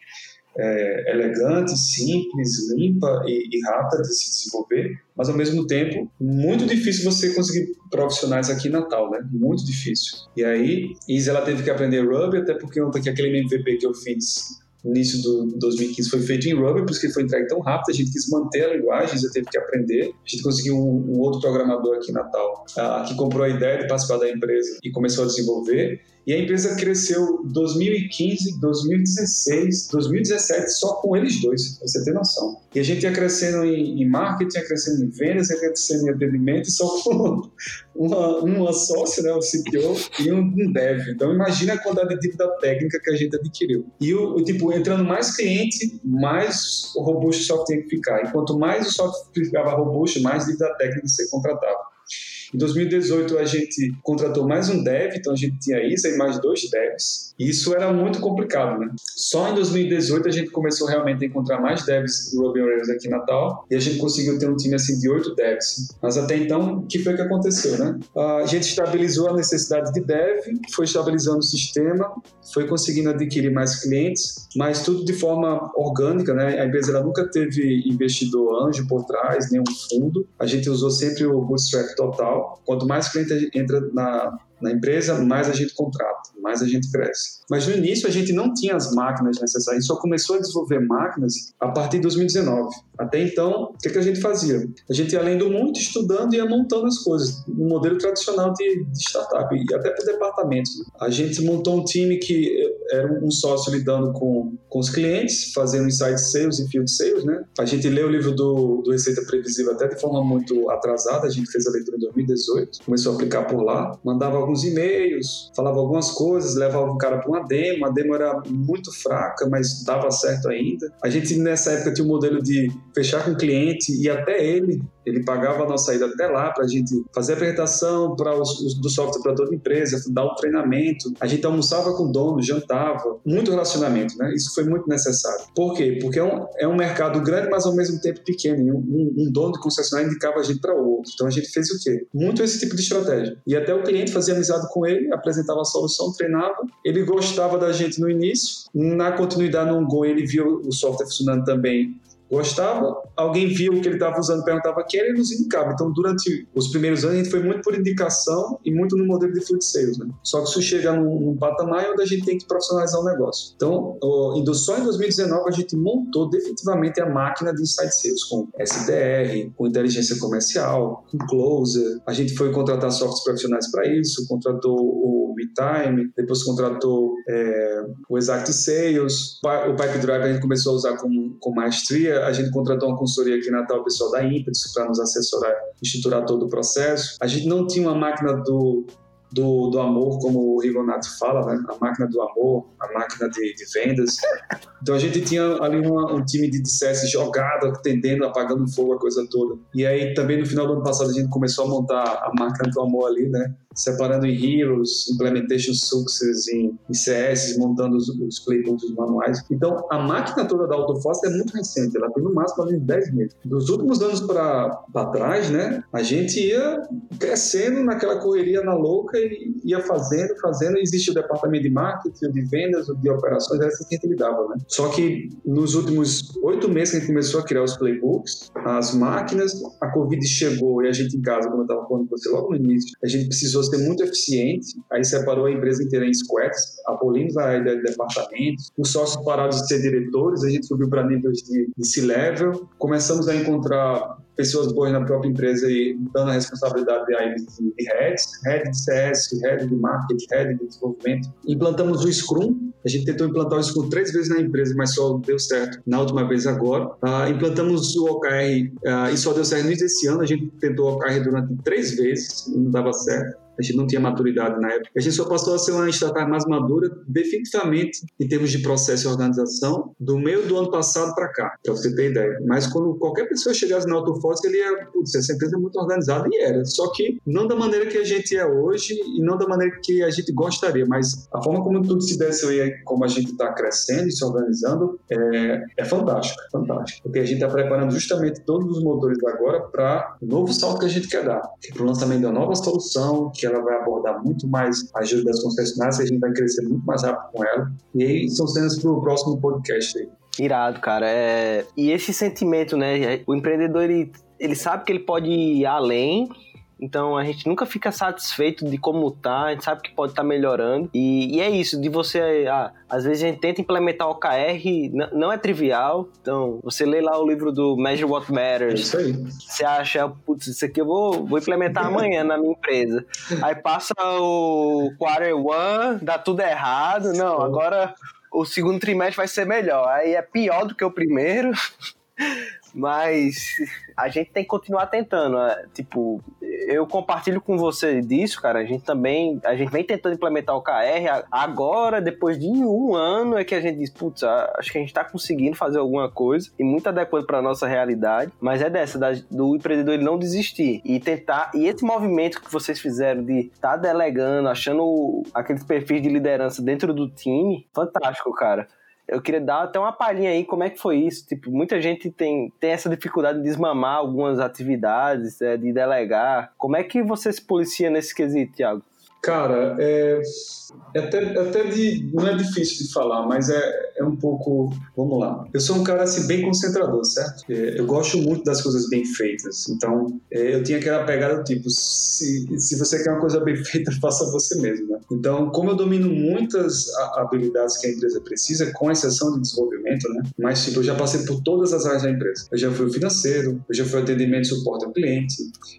é, elegante, simples, limpa e, e, rápida de se desenvolver, mas ao mesmo tempo muito difícil você conseguir profissionais aqui em Natal, né? Muito difícil. E aí, Isa ela teve que aprender Ruby, até porque ontem aquele MVP que eu fiz início do 2015 foi feito em Ruby, por isso que foi entregue tão rápido, a gente quis manter a linguagem, já teve que aprender. A gente conseguiu um, um outro programador aqui em Natal, uh, que comprou a ideia de participar da empresa e começou a desenvolver. E a empresa cresceu 2015, 2016, 2017 só com eles dois, pra você ter noção. E a gente ia crescendo em, em marketing, ia crescendo em vendas, ia crescendo em atendimento, só com uma, uma sócia, né, o CTO, e um, um dev. Então imagina a quantidade de dívida técnica que a gente adquiriu. E o, o tipo, entrando mais cliente, mais robusto o software tem que ficar. E quanto mais o software ficava robusto, mais dívida técnica você contratava. Em 2018, a gente contratou mais um dev, então a gente tinha isso e mais dois devs. E isso era muito complicado, né? Só em 2018 a gente começou realmente a encontrar mais devs do Ruby on Rails aqui em Natal e a gente conseguiu ter um time assim de oito devs. Mas até então, o que foi que aconteceu, né? A gente estabilizou a necessidade de dev, foi estabilizando o sistema, foi conseguindo adquirir mais clientes, mas tudo de forma orgânica, né? A empresa ela nunca teve investidor anjo por trás, nenhum fundo. A gente usou sempre o bootstrap total Quanto mais cliente entra na, na empresa, mais a gente contrata, mais a gente cresce. Mas no início a gente não tinha as máquinas necessárias, a gente só começou a desenvolver máquinas a partir de 2019. Até então, o que, que a gente fazia? A gente ia lendo muito, estudando e ia montando as coisas, um modelo tradicional de, de startup, e até para departamentos. A gente montou um time que era um sócio lidando com, com os clientes, fazendo inside sales e field sales, né? A gente leu o livro do, do Receita Previsível até de forma muito atrasada, a gente fez a leitura em 2018, começou a aplicar por lá, mandava alguns alguns e-mails, falava algumas coisas, levava o cara para uma demo. A demo era muito fraca, mas dava certo ainda. A gente nessa época tinha um modelo de fechar com o cliente e até ele ele pagava a nossa ida até lá para a gente fazer a apresentação para os, os, do software para toda a empresa, dar um treinamento. A gente almoçava com o dono, jantava. Muito relacionamento, né? Isso foi muito necessário. Por quê? Porque é um, é um mercado grande, mas ao mesmo tempo pequeno. E um, um, um dono de concessionária indicava a gente para outro. Então a gente fez o quê? Muito esse tipo de estratégia. E até o cliente fazia amizade com ele, apresentava a solução, treinava. Ele gostava da gente no início. Na continuidade, no Go, ele viu o software funcionando também gostava, alguém viu o que ele estava usando, perguntava quem ele nos indicava. Então, durante os primeiros anos, a gente foi muito por indicação e muito no modelo de field sales. Né? Só que isso chega num, num patamar onde a gente tem que profissionalizar o negócio. Então, só em 2019 a gente montou definitivamente a máquina de inside sales com SDR, com inteligência comercial, com closer. A gente foi contratar softwares profissionais para isso, contratou o Depois contratou é, o Exact Sales, o Pipe Drive a gente começou a usar com, com maestria a gente contratou uma consultoria aqui em Natal, o pessoal da Impetus, para nos assessorar e estruturar todo o processo. A gente não tinha uma máquina do, do, do amor, como o Rigonato fala, né? a máquina do amor, a máquina de, de vendas. Então a gente tinha ali uma, um time de DCS jogado, atendendo, apagando fogo, a coisa toda. E aí também no final do ano passado a gente começou a montar a máquina do amor ali, né? Separando em Heroes, Implementation Success em, CS, montando os, os playbooks manuais. Então, a máquina toda da Autofoster é muito recente, ela tem no máximo ali 10 meses. Dos últimos anos para trás, né, a gente ia crescendo naquela correria na louca e ia fazendo, fazendo. Existe o departamento de marketing, o de vendas, o de operações, era assim que a gente lidava, né? Só que nos últimos oito meses que a gente começou a criar os playbooks, as máquinas, a Covid chegou e a gente em casa, como eu estava falando com você logo no início, a gente precisou ser muito eficiente, aí separou a empresa inteira em squads, abolimos a ideia de departamentos, os sócios pararam de ser diretores, a gente subiu para níveis de, de C-level, começamos a encontrar pessoas boas na própria empresa e dando a responsabilidade aí de, de heads, head de CS, head de marketing, head de desenvolvimento. Implantamos o Scrum, a gente tentou implantar o Scrum três vezes na empresa, mas só deu certo na última vez agora. Uh, implantamos o OKR uh, e só deu certo no início desse ano, a gente tentou o OKR durante três vezes, não dava certo. A gente não tinha maturidade na época. A gente só passou a ser uma startup mais madura, definitivamente, em termos de processo e organização, do meio do ano passado para cá, para você ter ideia. Mas quando qualquer pessoa chegasse na Autofox, ele ia, putz, essa empresa é muito organizada, e era. Só que não da maneira que a gente é hoje e não da maneira que a gente gostaria, mas a forma como tudo se desceu e como a gente está crescendo e se organizando é, é fantástico, é fantástico. Porque a gente está preparando justamente todos os motores agora para o novo salto que a gente quer dar, para o lançamento da nova solução, ela vai abordar muito mais a ajuda das concessionárias, que a gente vai crescer muito mais rápido com ela. E aí são cenas para o próximo podcast aí. Irado, cara. É... E esse sentimento, né? O empreendedor, ele, ele sabe que ele pode ir além então a gente nunca fica satisfeito de como tá, a gente sabe que pode estar tá melhorando. E, e, é isso, de você. Ah, às vezes a gente tenta implementar o OKR, não é trivial. Então, você lê lá o livro do Measure What Matters. Isso aí. Você acha, putz, isso aqui eu vou, vou implementar amanhã na minha empresa. Aí passa o quarter one, dá tudo errado. Não, agora o segundo trimestre vai ser melhor. Aí é pior do que o primeiro. Mas a gente tem que continuar tentando. Né? Tipo, eu compartilho com você disso, cara. A gente também, a gente vem tentando implementar o KR. Agora, depois de um ano, é que a gente diz, putz, acho que a gente está conseguindo fazer alguma coisa e muito adequado para nossa realidade. Mas é dessa, da, do empreendedor ele não desistir e tentar. E esse movimento que vocês fizeram de estar tá delegando, achando aqueles perfis de liderança dentro do time, fantástico, cara. Eu queria dar até uma palhinha aí como é que foi isso. Tipo, muita gente tem, tem essa dificuldade de desmamar algumas atividades, é, de delegar. Como é que você se policia nesse quesito, Thiago? Cara, é, é até, até de, não é difícil de falar, mas é, é um pouco. Vamos lá. Eu sou um cara assim, bem concentrador, certo? É, eu gosto muito das coisas bem feitas. Então, é, eu tinha aquela pegada tipo: se, se você quer uma coisa bem feita, faça você mesmo. Né? Então, como eu domino muitas habilidades que a empresa precisa, com exceção de desenvolvimento, né? Mas, tipo, eu já passei por todas as áreas da empresa. Eu já fui o financeiro, eu já fui o atendimento e suporte ao cliente,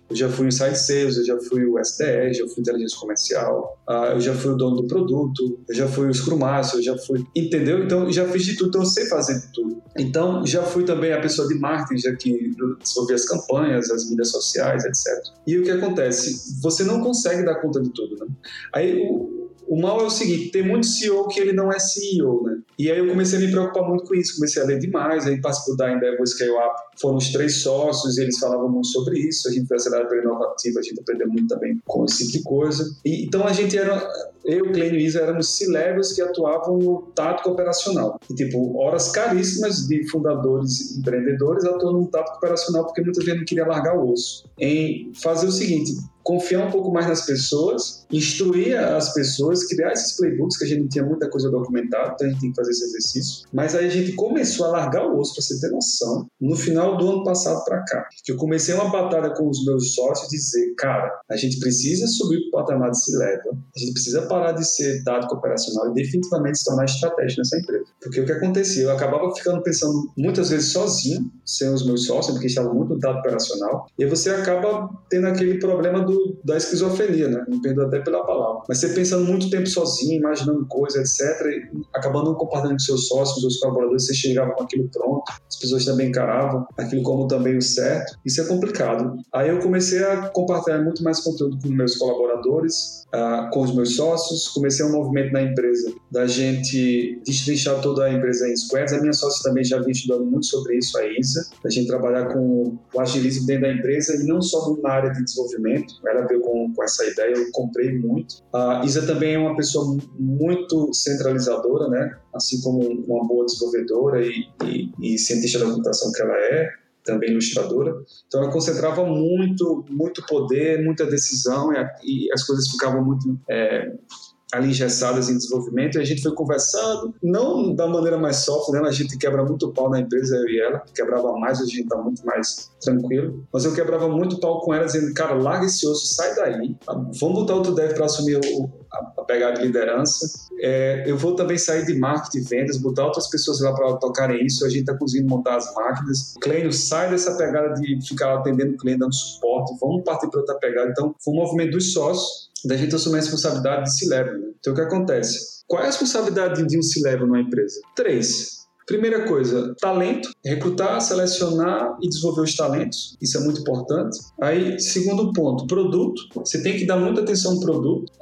eu já fui o site sales, eu já fui o SDE, já fui inteligência comercial comercial, ah, eu já fui o dono do produto, eu já fui o Scrum Master, eu já fui, entendeu? Então já fiz de tudo, então eu sei fazer de tudo. Então já fui também a pessoa de marketing, já que desenvolvi as campanhas, as mídias sociais, etc. E o que acontece? Você não consegue dar conta de tudo, né? Aí o, o mal é o seguinte, tem muito CEO que ele não é CEO, né? E aí eu comecei a me preocupar muito com isso, comecei a ler demais, aí participou da Endeavor Scale Up, foram os três sócios, eles falavam muito sobre isso, a gente foi acelerado pela inovativa, a gente aprendeu muito também com esse tipo de coisa. E, então a gente era, eu, e Isa, éramos C-levels que atuavam no tático operacional. E, tipo, horas caríssimas de fundadores e empreendedores atuando no tático operacional porque muita gente não queria largar o osso. Em fazer o seguinte, confiar um pouco mais nas pessoas, instruir as pessoas, criar esses playbooks, que a gente não tinha muita coisa documentada, então a gente tem que fazer esse exercício. Mas aí a gente começou a largar o osso, para você ter noção, no final do ano passado para cá. Que eu comecei uma batalha com os meus sócios dizer, cara, a gente precisa subir para o patamar de se leva, a gente precisa parar de ser dado operacional e definitivamente se tornar estratégico nessa empresa. Porque o que acontecia? Eu acabava ficando pensando muitas vezes sozinho, sem os meus sócios, porque estava muito dado operacional, e você acaba tendo aquele problema do da esquizofrenia, né? Me perdoa até pela palavra. Mas você pensando muito tempo sozinho, imaginando coisas, etc., e acabando não compartilhando com seus sócios, com seus colaboradores, você chegava com aquilo pronto, as pessoas também encaravam aquilo como também o certo. Isso é complicado. Aí eu comecei a compartilhar muito mais conteúdo com meus colaboradores, uh, com os meus sócios, comecei um movimento na empresa da gente destrinchar toda a empresa em squads. A minha sócia também já vinha estudando muito sobre isso, a Isa, a gente trabalhar com o agilismo dentro da empresa e não só na área de desenvolvimento, ela veio com, com essa ideia, eu comprei muito. A Isa também é uma pessoa muito centralizadora, né? Assim como uma boa desenvolvedora e, e, e cientista da computação que ela é, também ilustradora. Então ela concentrava muito, muito poder, muita decisão e, e as coisas ficavam muito é, ali engessadas em desenvolvimento e a gente foi conversando, não da maneira mais soft, né? A gente quebra muito pau na empresa, eu e ela, quebrava mais, a gente tá muito mais tranquilo, mas eu quebrava muito pau com ela, dizendo, cara, larga esse osso, sai daí, vamos botar outro dev para assumir o, a, a pegada de liderança, é, eu vou também sair de marketing e vendas, botar outras pessoas lá para tocarem isso, a gente tá conseguindo montar as máquinas, Clênio sai dessa pegada de ficar atendendo o cliente, dando suporte, vamos partir para outra pegada, então foi um movimento dos sócios, da gente assumir a responsabilidade de se level. Né? Então, o que acontece? Qual é a responsabilidade de um se level numa empresa? Três. Primeira coisa, talento, recrutar, selecionar e desenvolver os talentos, isso é muito importante. Aí, segundo ponto, produto, você tem que dar muita atenção ao produto,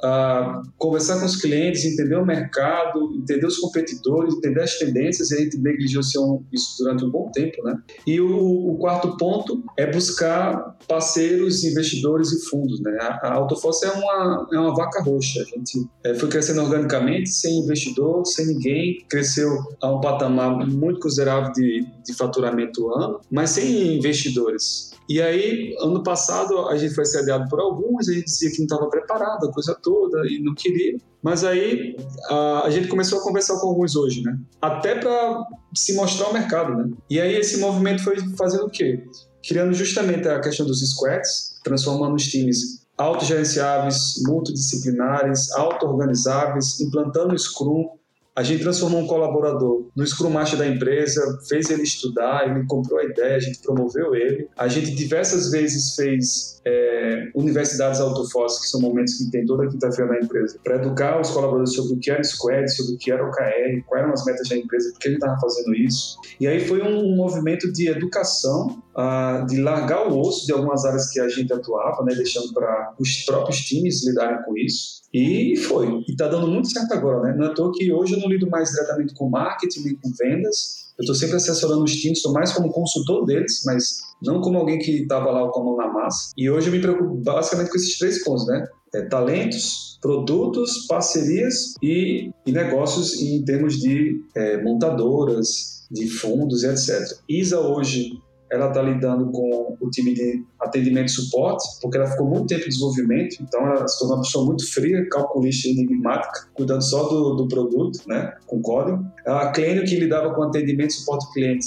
conversar com os clientes, entender o mercado, entender os competidores, entender as tendências, e a gente negligenciou isso durante um bom tempo, né? E o, o quarto ponto é buscar parceiros, investidores e fundos, né? A, a Autofossa é uma, é uma vaca roxa, a gente é, foi crescendo organicamente, sem investidor, sem ninguém, cresceu a um patamar muito considerável de, de faturamento ano, mas sem investidores. E aí, ano passado, a gente foi sediado por alguns, a gente dizia que não estava preparado, a coisa toda, e não queria. Mas aí, a, a gente começou a conversar com alguns hoje, né? Até para se mostrar ao mercado, né? E aí, esse movimento foi fazendo o quê? Criando justamente a questão dos squads, transformando os times autogerenciáveis, multidisciplinares, auto-organizáveis, implantando Scrum, a gente transformou um colaborador no Scrum Master da empresa, fez ele estudar, ele comprou a ideia, a gente promoveu ele. A gente diversas vezes fez é, universidades autofós, que são momentos que tem toda quinta-feira na empresa, para educar os colaboradores sobre o que era Squad, sobre o que era o KR, quais eram as metas da empresa, por que ele estava fazendo isso. E aí foi um, um movimento de educação, uh, de largar o osso de algumas áreas que a gente atuava, né, deixando para os próprios times lidarem com isso e foi. E está dando muito certo agora, né? Não é à toa que hoje eu não lido mais diretamente com marketing nem com vendas. Eu estou sempre assessorando os times, estou mais como consultor deles, mas não como alguém que estava lá com a mão na massa. E hoje eu me preocupo basicamente com esses três pontos, né? É, talentos, produtos, parcerias e, e, negócios em termos de é, montadoras, de fundos e etc. ISA hoje ela está lidando com o time de atendimento e suporte, porque ela ficou muito tempo em desenvolvimento, então ela se tornou uma pessoa muito fria, calculista e enigmática, cuidando só do, do produto, né, com código. A Clênio, que lidava com atendimento e suporte cliente,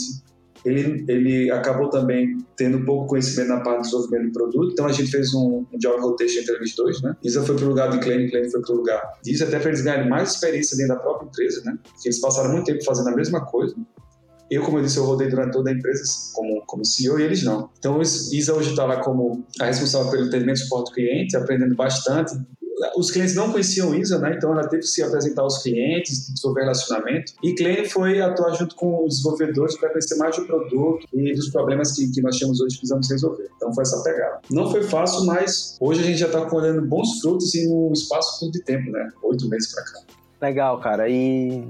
ele, ele acabou também tendo pouco conhecimento na parte de desenvolvimento do produto, então a gente fez um, um job rotation entre eles dois, né? Isa foi o lugar de Clênio, Clênio foi para o lugar disso, até para eles ganharem mais experiência dentro da própria empresa, né? Porque eles passaram muito tempo fazendo a mesma coisa, eu, como eu disse, eu rodei durante toda a empresa como, como CEO e eles não. Então, Isa hoje está lá como a responsável pelo atendimento e suporte cliente, aprendendo bastante. Os clientes não conheciam Isa, né? Então ela teve que se apresentar aos clientes, desenvolver relacionamento. E Klein foi atuar junto com os desenvolvedores para conhecer mais do produto e dos problemas que, que nós temos hoje que precisamos resolver. Então foi essa pegada. Não foi fácil, mas hoje a gente já está colhendo bons frutos em um espaço curto de tempo, né? Oito meses para cá. Legal, cara. E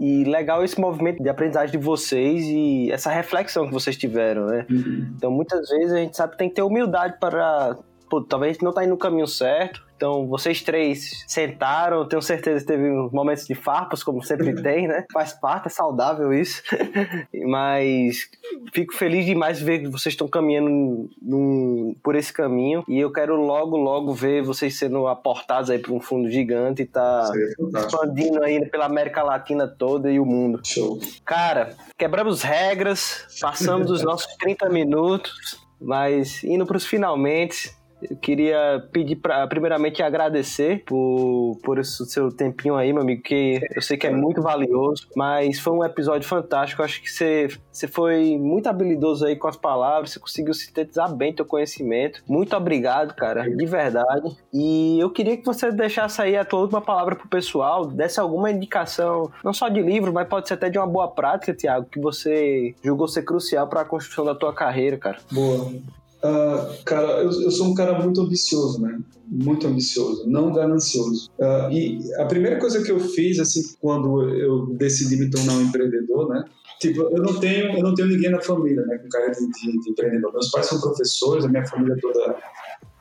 e legal esse movimento de aprendizagem de vocês e essa reflexão que vocês tiveram, né? Uhum. Então, muitas vezes a gente sabe que tem que ter humildade para. Pô, talvez não tá indo no caminho certo, então, vocês três sentaram, tenho certeza que teve momentos de farpas, como sempre tem, né? Faz parte, é saudável isso. Mas fico feliz demais de ver que vocês estão caminhando num, por esse caminho. E eu quero logo, logo ver vocês sendo aportados aí para um fundo gigante e tá expandindo aí pela América Latina toda e o mundo. Show. Cara, quebramos regras, passamos os nossos 30 minutos, mas indo para os finalmente. Eu queria pedir para primeiramente agradecer por, por esse seu tempinho aí, meu amigo, que eu sei que é muito valioso, mas foi um episódio fantástico. Eu acho que você, você foi muito habilidoso aí com as palavras, você conseguiu sintetizar bem teu conhecimento. Muito obrigado, cara, de verdade. E eu queria que você deixasse aí a tua última palavra pro pessoal, desse alguma indicação, não só de livro, mas pode ser até de uma boa prática, Tiago, que você julgou ser crucial para a construção da tua carreira, cara. Boa. Uh, cara, eu, eu, sou um cara muito ambicioso, né? Muito ambicioso, não ganancioso. Uh, e a primeira coisa que eu fiz, assim, quando eu decidi me tornar um empreendedor, né? Tipo, eu não tenho, eu não tenho ninguém na família, né? Com cara de, de, de empreendedor. Meus pais são professores, a minha família toda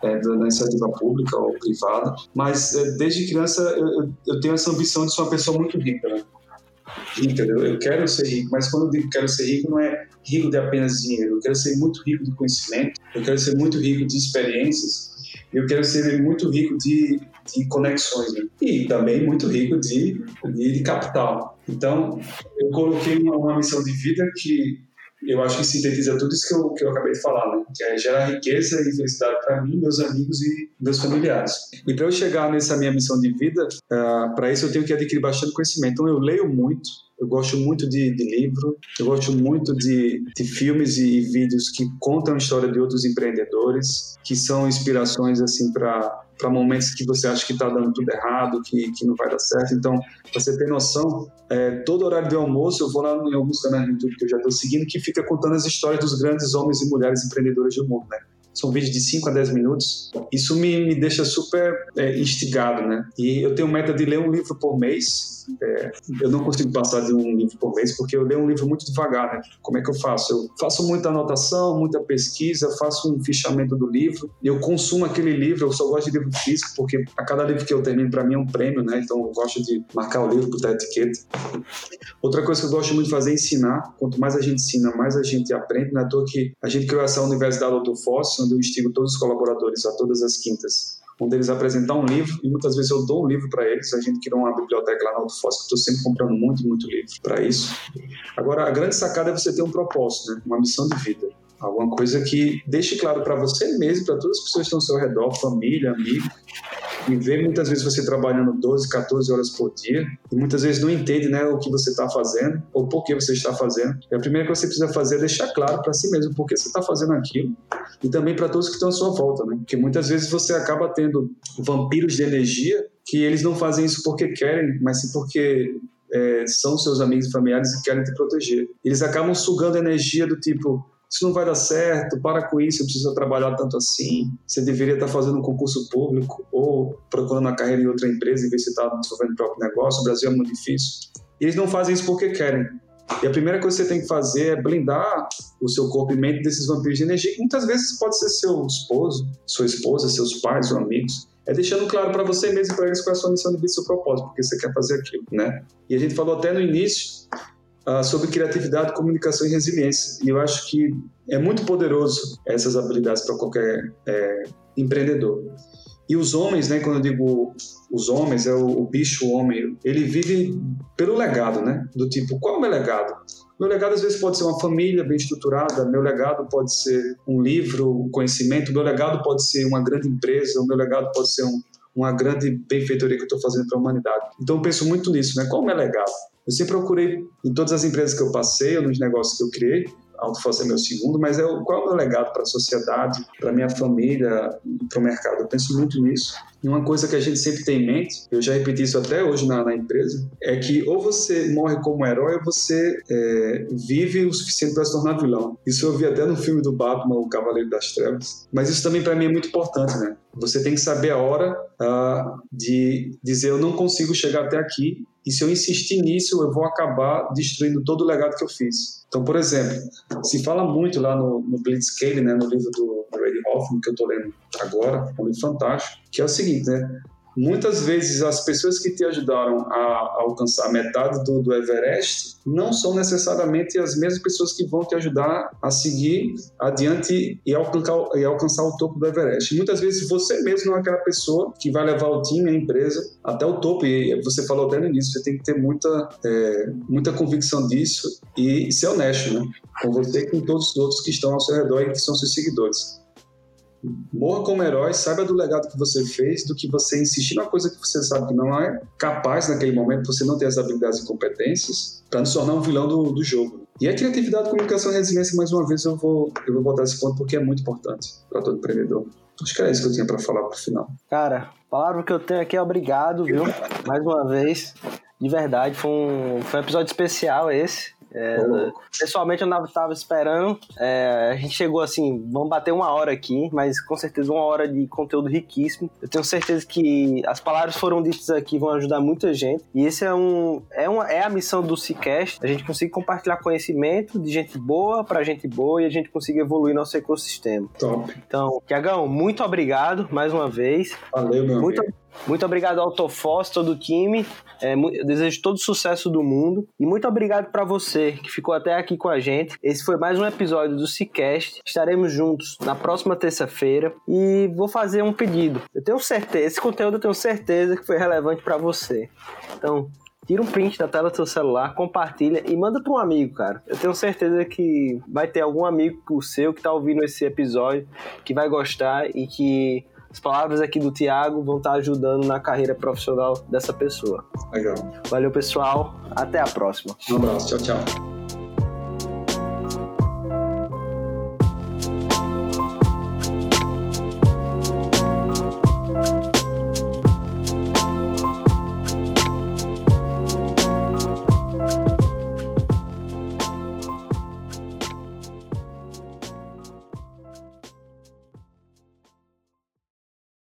é, da, iniciativa pública ou privada, mas é, desde criança eu, eu, tenho essa ambição de ser uma pessoa muito rica, né? Entendeu? Eu quero ser rico, mas quando eu digo quero ser rico, não é rico de apenas dinheiro. Eu quero ser muito rico de conhecimento, eu quero ser muito rico de experiências, eu quero ser muito rico de, de conexões né? e também muito rico de, de, de, capital. Então, eu coloquei uma, uma missão de vida que eu acho que sintetiza tudo isso que eu, que eu acabei de falar, né? Que é gerar riqueza e felicidade para mim, meus amigos e meus familiares. E para eu chegar nessa minha missão de vida, uh, ah, para isso eu tenho que adquirir bastante conhecimento. Então eu leio muito, eu gosto muito de, de livro, eu gosto muito de, de filmes e, e vídeos que contam a história de outros empreendedores, que são inspirações assim para para momentos que você acha que está dando tudo errado, que, que não vai dar certo. Então, pra você ter noção, é, todo horário de almoço eu vou lá em alguns canais no YouTube que eu já estou seguindo que fica contando as histórias dos grandes homens e mulheres empreendedores do mundo, né? são vídeos de 5 a 10 minutos. Isso me, me deixa super é, instigado, né? E eu tenho meta de ler um livro por mês. É, eu não consigo passar de um livro por mês porque eu leio um livro muito devagar, né? Como é que eu faço? Eu faço muita anotação, muita pesquisa, faço um fichamento do livro. Eu consumo aquele livro, eu só gosto de livro físico porque a cada livro que eu termino para mim é um prêmio, né? Então eu gosto de marcar o livro, botar etiqueta. Outra coisa que eu gosto muito de fazer é ensinar. Quanto mais a gente ensina, mais a gente aprende. Não é toa que a gente criou essa Universidade Doutor Fóssil, onde eu instigo todos os colaboradores a todas as quintas, um deles apresentar um livro e muitas vezes eu dou um livro para eles. A gente criou uma biblioteca lá na Autofós, que estou sempre comprando muito, muito livro para isso. Agora, a grande sacada é você ter um propósito, né? uma missão de vida. Alguma coisa que deixe claro para você mesmo, para todas as pessoas que estão ao seu redor, família, amigos, e vê muitas vezes você trabalhando 12, 14 horas por dia e muitas vezes não entende né, o que você está fazendo ou por que você está fazendo. E a primeira coisa que você precisa fazer é deixar claro para si mesmo por que você está fazendo aquilo e também para todos que estão à sua volta, né? Porque muitas vezes você acaba tendo vampiros de energia que eles não fazem isso porque querem, mas sim porque é, são seus amigos e familiares e querem te proteger. Eles acabam sugando energia do tipo isso não vai dar certo, para com isso, eu preciso trabalhar tanto assim, você deveria estar fazendo um concurso público ou procurando uma carreira em outra empresa em vez de estar desenvolvendo o próprio negócio, o Brasil é muito difícil. E eles não fazem isso porque querem. E a primeira coisa que você tem que fazer é blindar o seu corpo e mente desses vampiros de energia, que muitas vezes pode ser seu esposo, sua esposa, seus pais ou amigos. É deixando claro para você mesmo e para eles qual é a sua missão de vida e seu propósito, porque você quer fazer aquilo, né? E a gente falou até no início uh, sobre criatividade, comunicação e resiliência. E eu acho que é muito poderoso essas habilidades para qualquer é, empreendedor. E os homens, né, quando eu digo os homens, é o, o bicho homem, ele vive pelo legado, né? Do tipo, qual é o meu legado? Meu legado às vezes pode ser uma família bem estruturada, meu legado pode ser um livro, um conhecimento, meu legado pode ser uma grande empresa, o meu legado pode ser um, uma grande benfeitoria que eu estou fazendo para a humanidade. Então eu penso muito nisso, né? Qual é o meu legado? Eu sempre procurei, em todas as empresas que eu passei, ou nos negócios que eu criei, AutoFoss é meu segundo, mas é o, qual é o meu legado para a sociedade, para minha família, para o mercado? Eu penso muito nisso. E uma coisa que a gente sempre tem em mente, eu já repeti isso até hoje na, na empresa, é que ou você morre como herói ou você é, vive o suficiente para se tornar vilão. Isso eu vi até no filme do Batman, O Cavaleiro das Trevas. Mas isso também para mim é muito importante, né? Você tem que saber a hora uh, de dizer eu não consigo chegar até aqui e se eu insistir nisso, eu vou acabar destruindo todo o legado que eu fiz. Então, por exemplo, se fala muito lá no, no Blitzscaling, né, no livro do Ray Hoffman, que eu estou lendo agora, é um livro fantástico, que é o seguinte, né? Muitas vezes as pessoas que te ajudaram a alcançar metade do, do, Everest não são necessariamente as mesmas pessoas que vão te ajudar a seguir adiante e alcançar, e alcançar o topo do Everest. Muitas vezes você mesmo é aquela pessoa que vai levar o time, a empresa, até o topo. E você falou até no início, você tem que ter muita, é, muita convicção disso e ser honesto, né? Com você e com todos os outros que estão ao seu redor e que são seus seguidores. Morra como herói, saiba do legado que você fez, do que você insistir numa coisa que você sabe que não é capaz naquele momento, você não tem as habilidades e competências, para nos tornar um vilão do, do jogo. E a criatividade, comunicação e resiliência, mais uma vez, eu vou, eu vou botar esse ponto porque é muito importante para todo empreendedor. Acho que era isso que eu tinha para falar para o final. Cara, a palavra que eu tenho aqui é obrigado, viu? Mais uma vez. De verdade, foi um, foi um episódio especial esse. É, pessoalmente eu não estava esperando. É, a gente chegou assim, vamos bater uma hora aqui, mas com certeza uma hora de conteúdo riquíssimo. Eu tenho certeza que as palavras foram ditas aqui vão ajudar muita gente. E esse é um é, uma, é a missão do Cicast, a gente conseguir compartilhar conhecimento de gente boa para gente boa e a gente conseguir evoluir nosso ecossistema. Top. Então, Tiagão, muito obrigado mais uma vez. Valeu, meu muito, amigo. Muito obrigado ao Tofós, todo o time. É, desejo todo o sucesso do mundo. E muito obrigado para você que ficou até aqui com a gente. Esse foi mais um episódio do Cicast. Estaremos juntos na próxima terça-feira. E vou fazer um pedido. Eu tenho certeza, esse conteúdo eu tenho certeza que foi relevante para você. Então, tira um print da tela do seu celular, compartilha e manda para um amigo, cara. Eu tenho certeza que vai ter algum amigo seu que tá ouvindo esse episódio que vai gostar e que as palavras aqui do Tiago vão estar ajudando na carreira profissional dessa pessoa. Legal. Valeu, pessoal. Até a próxima. Um abraço. Tchau, tchau.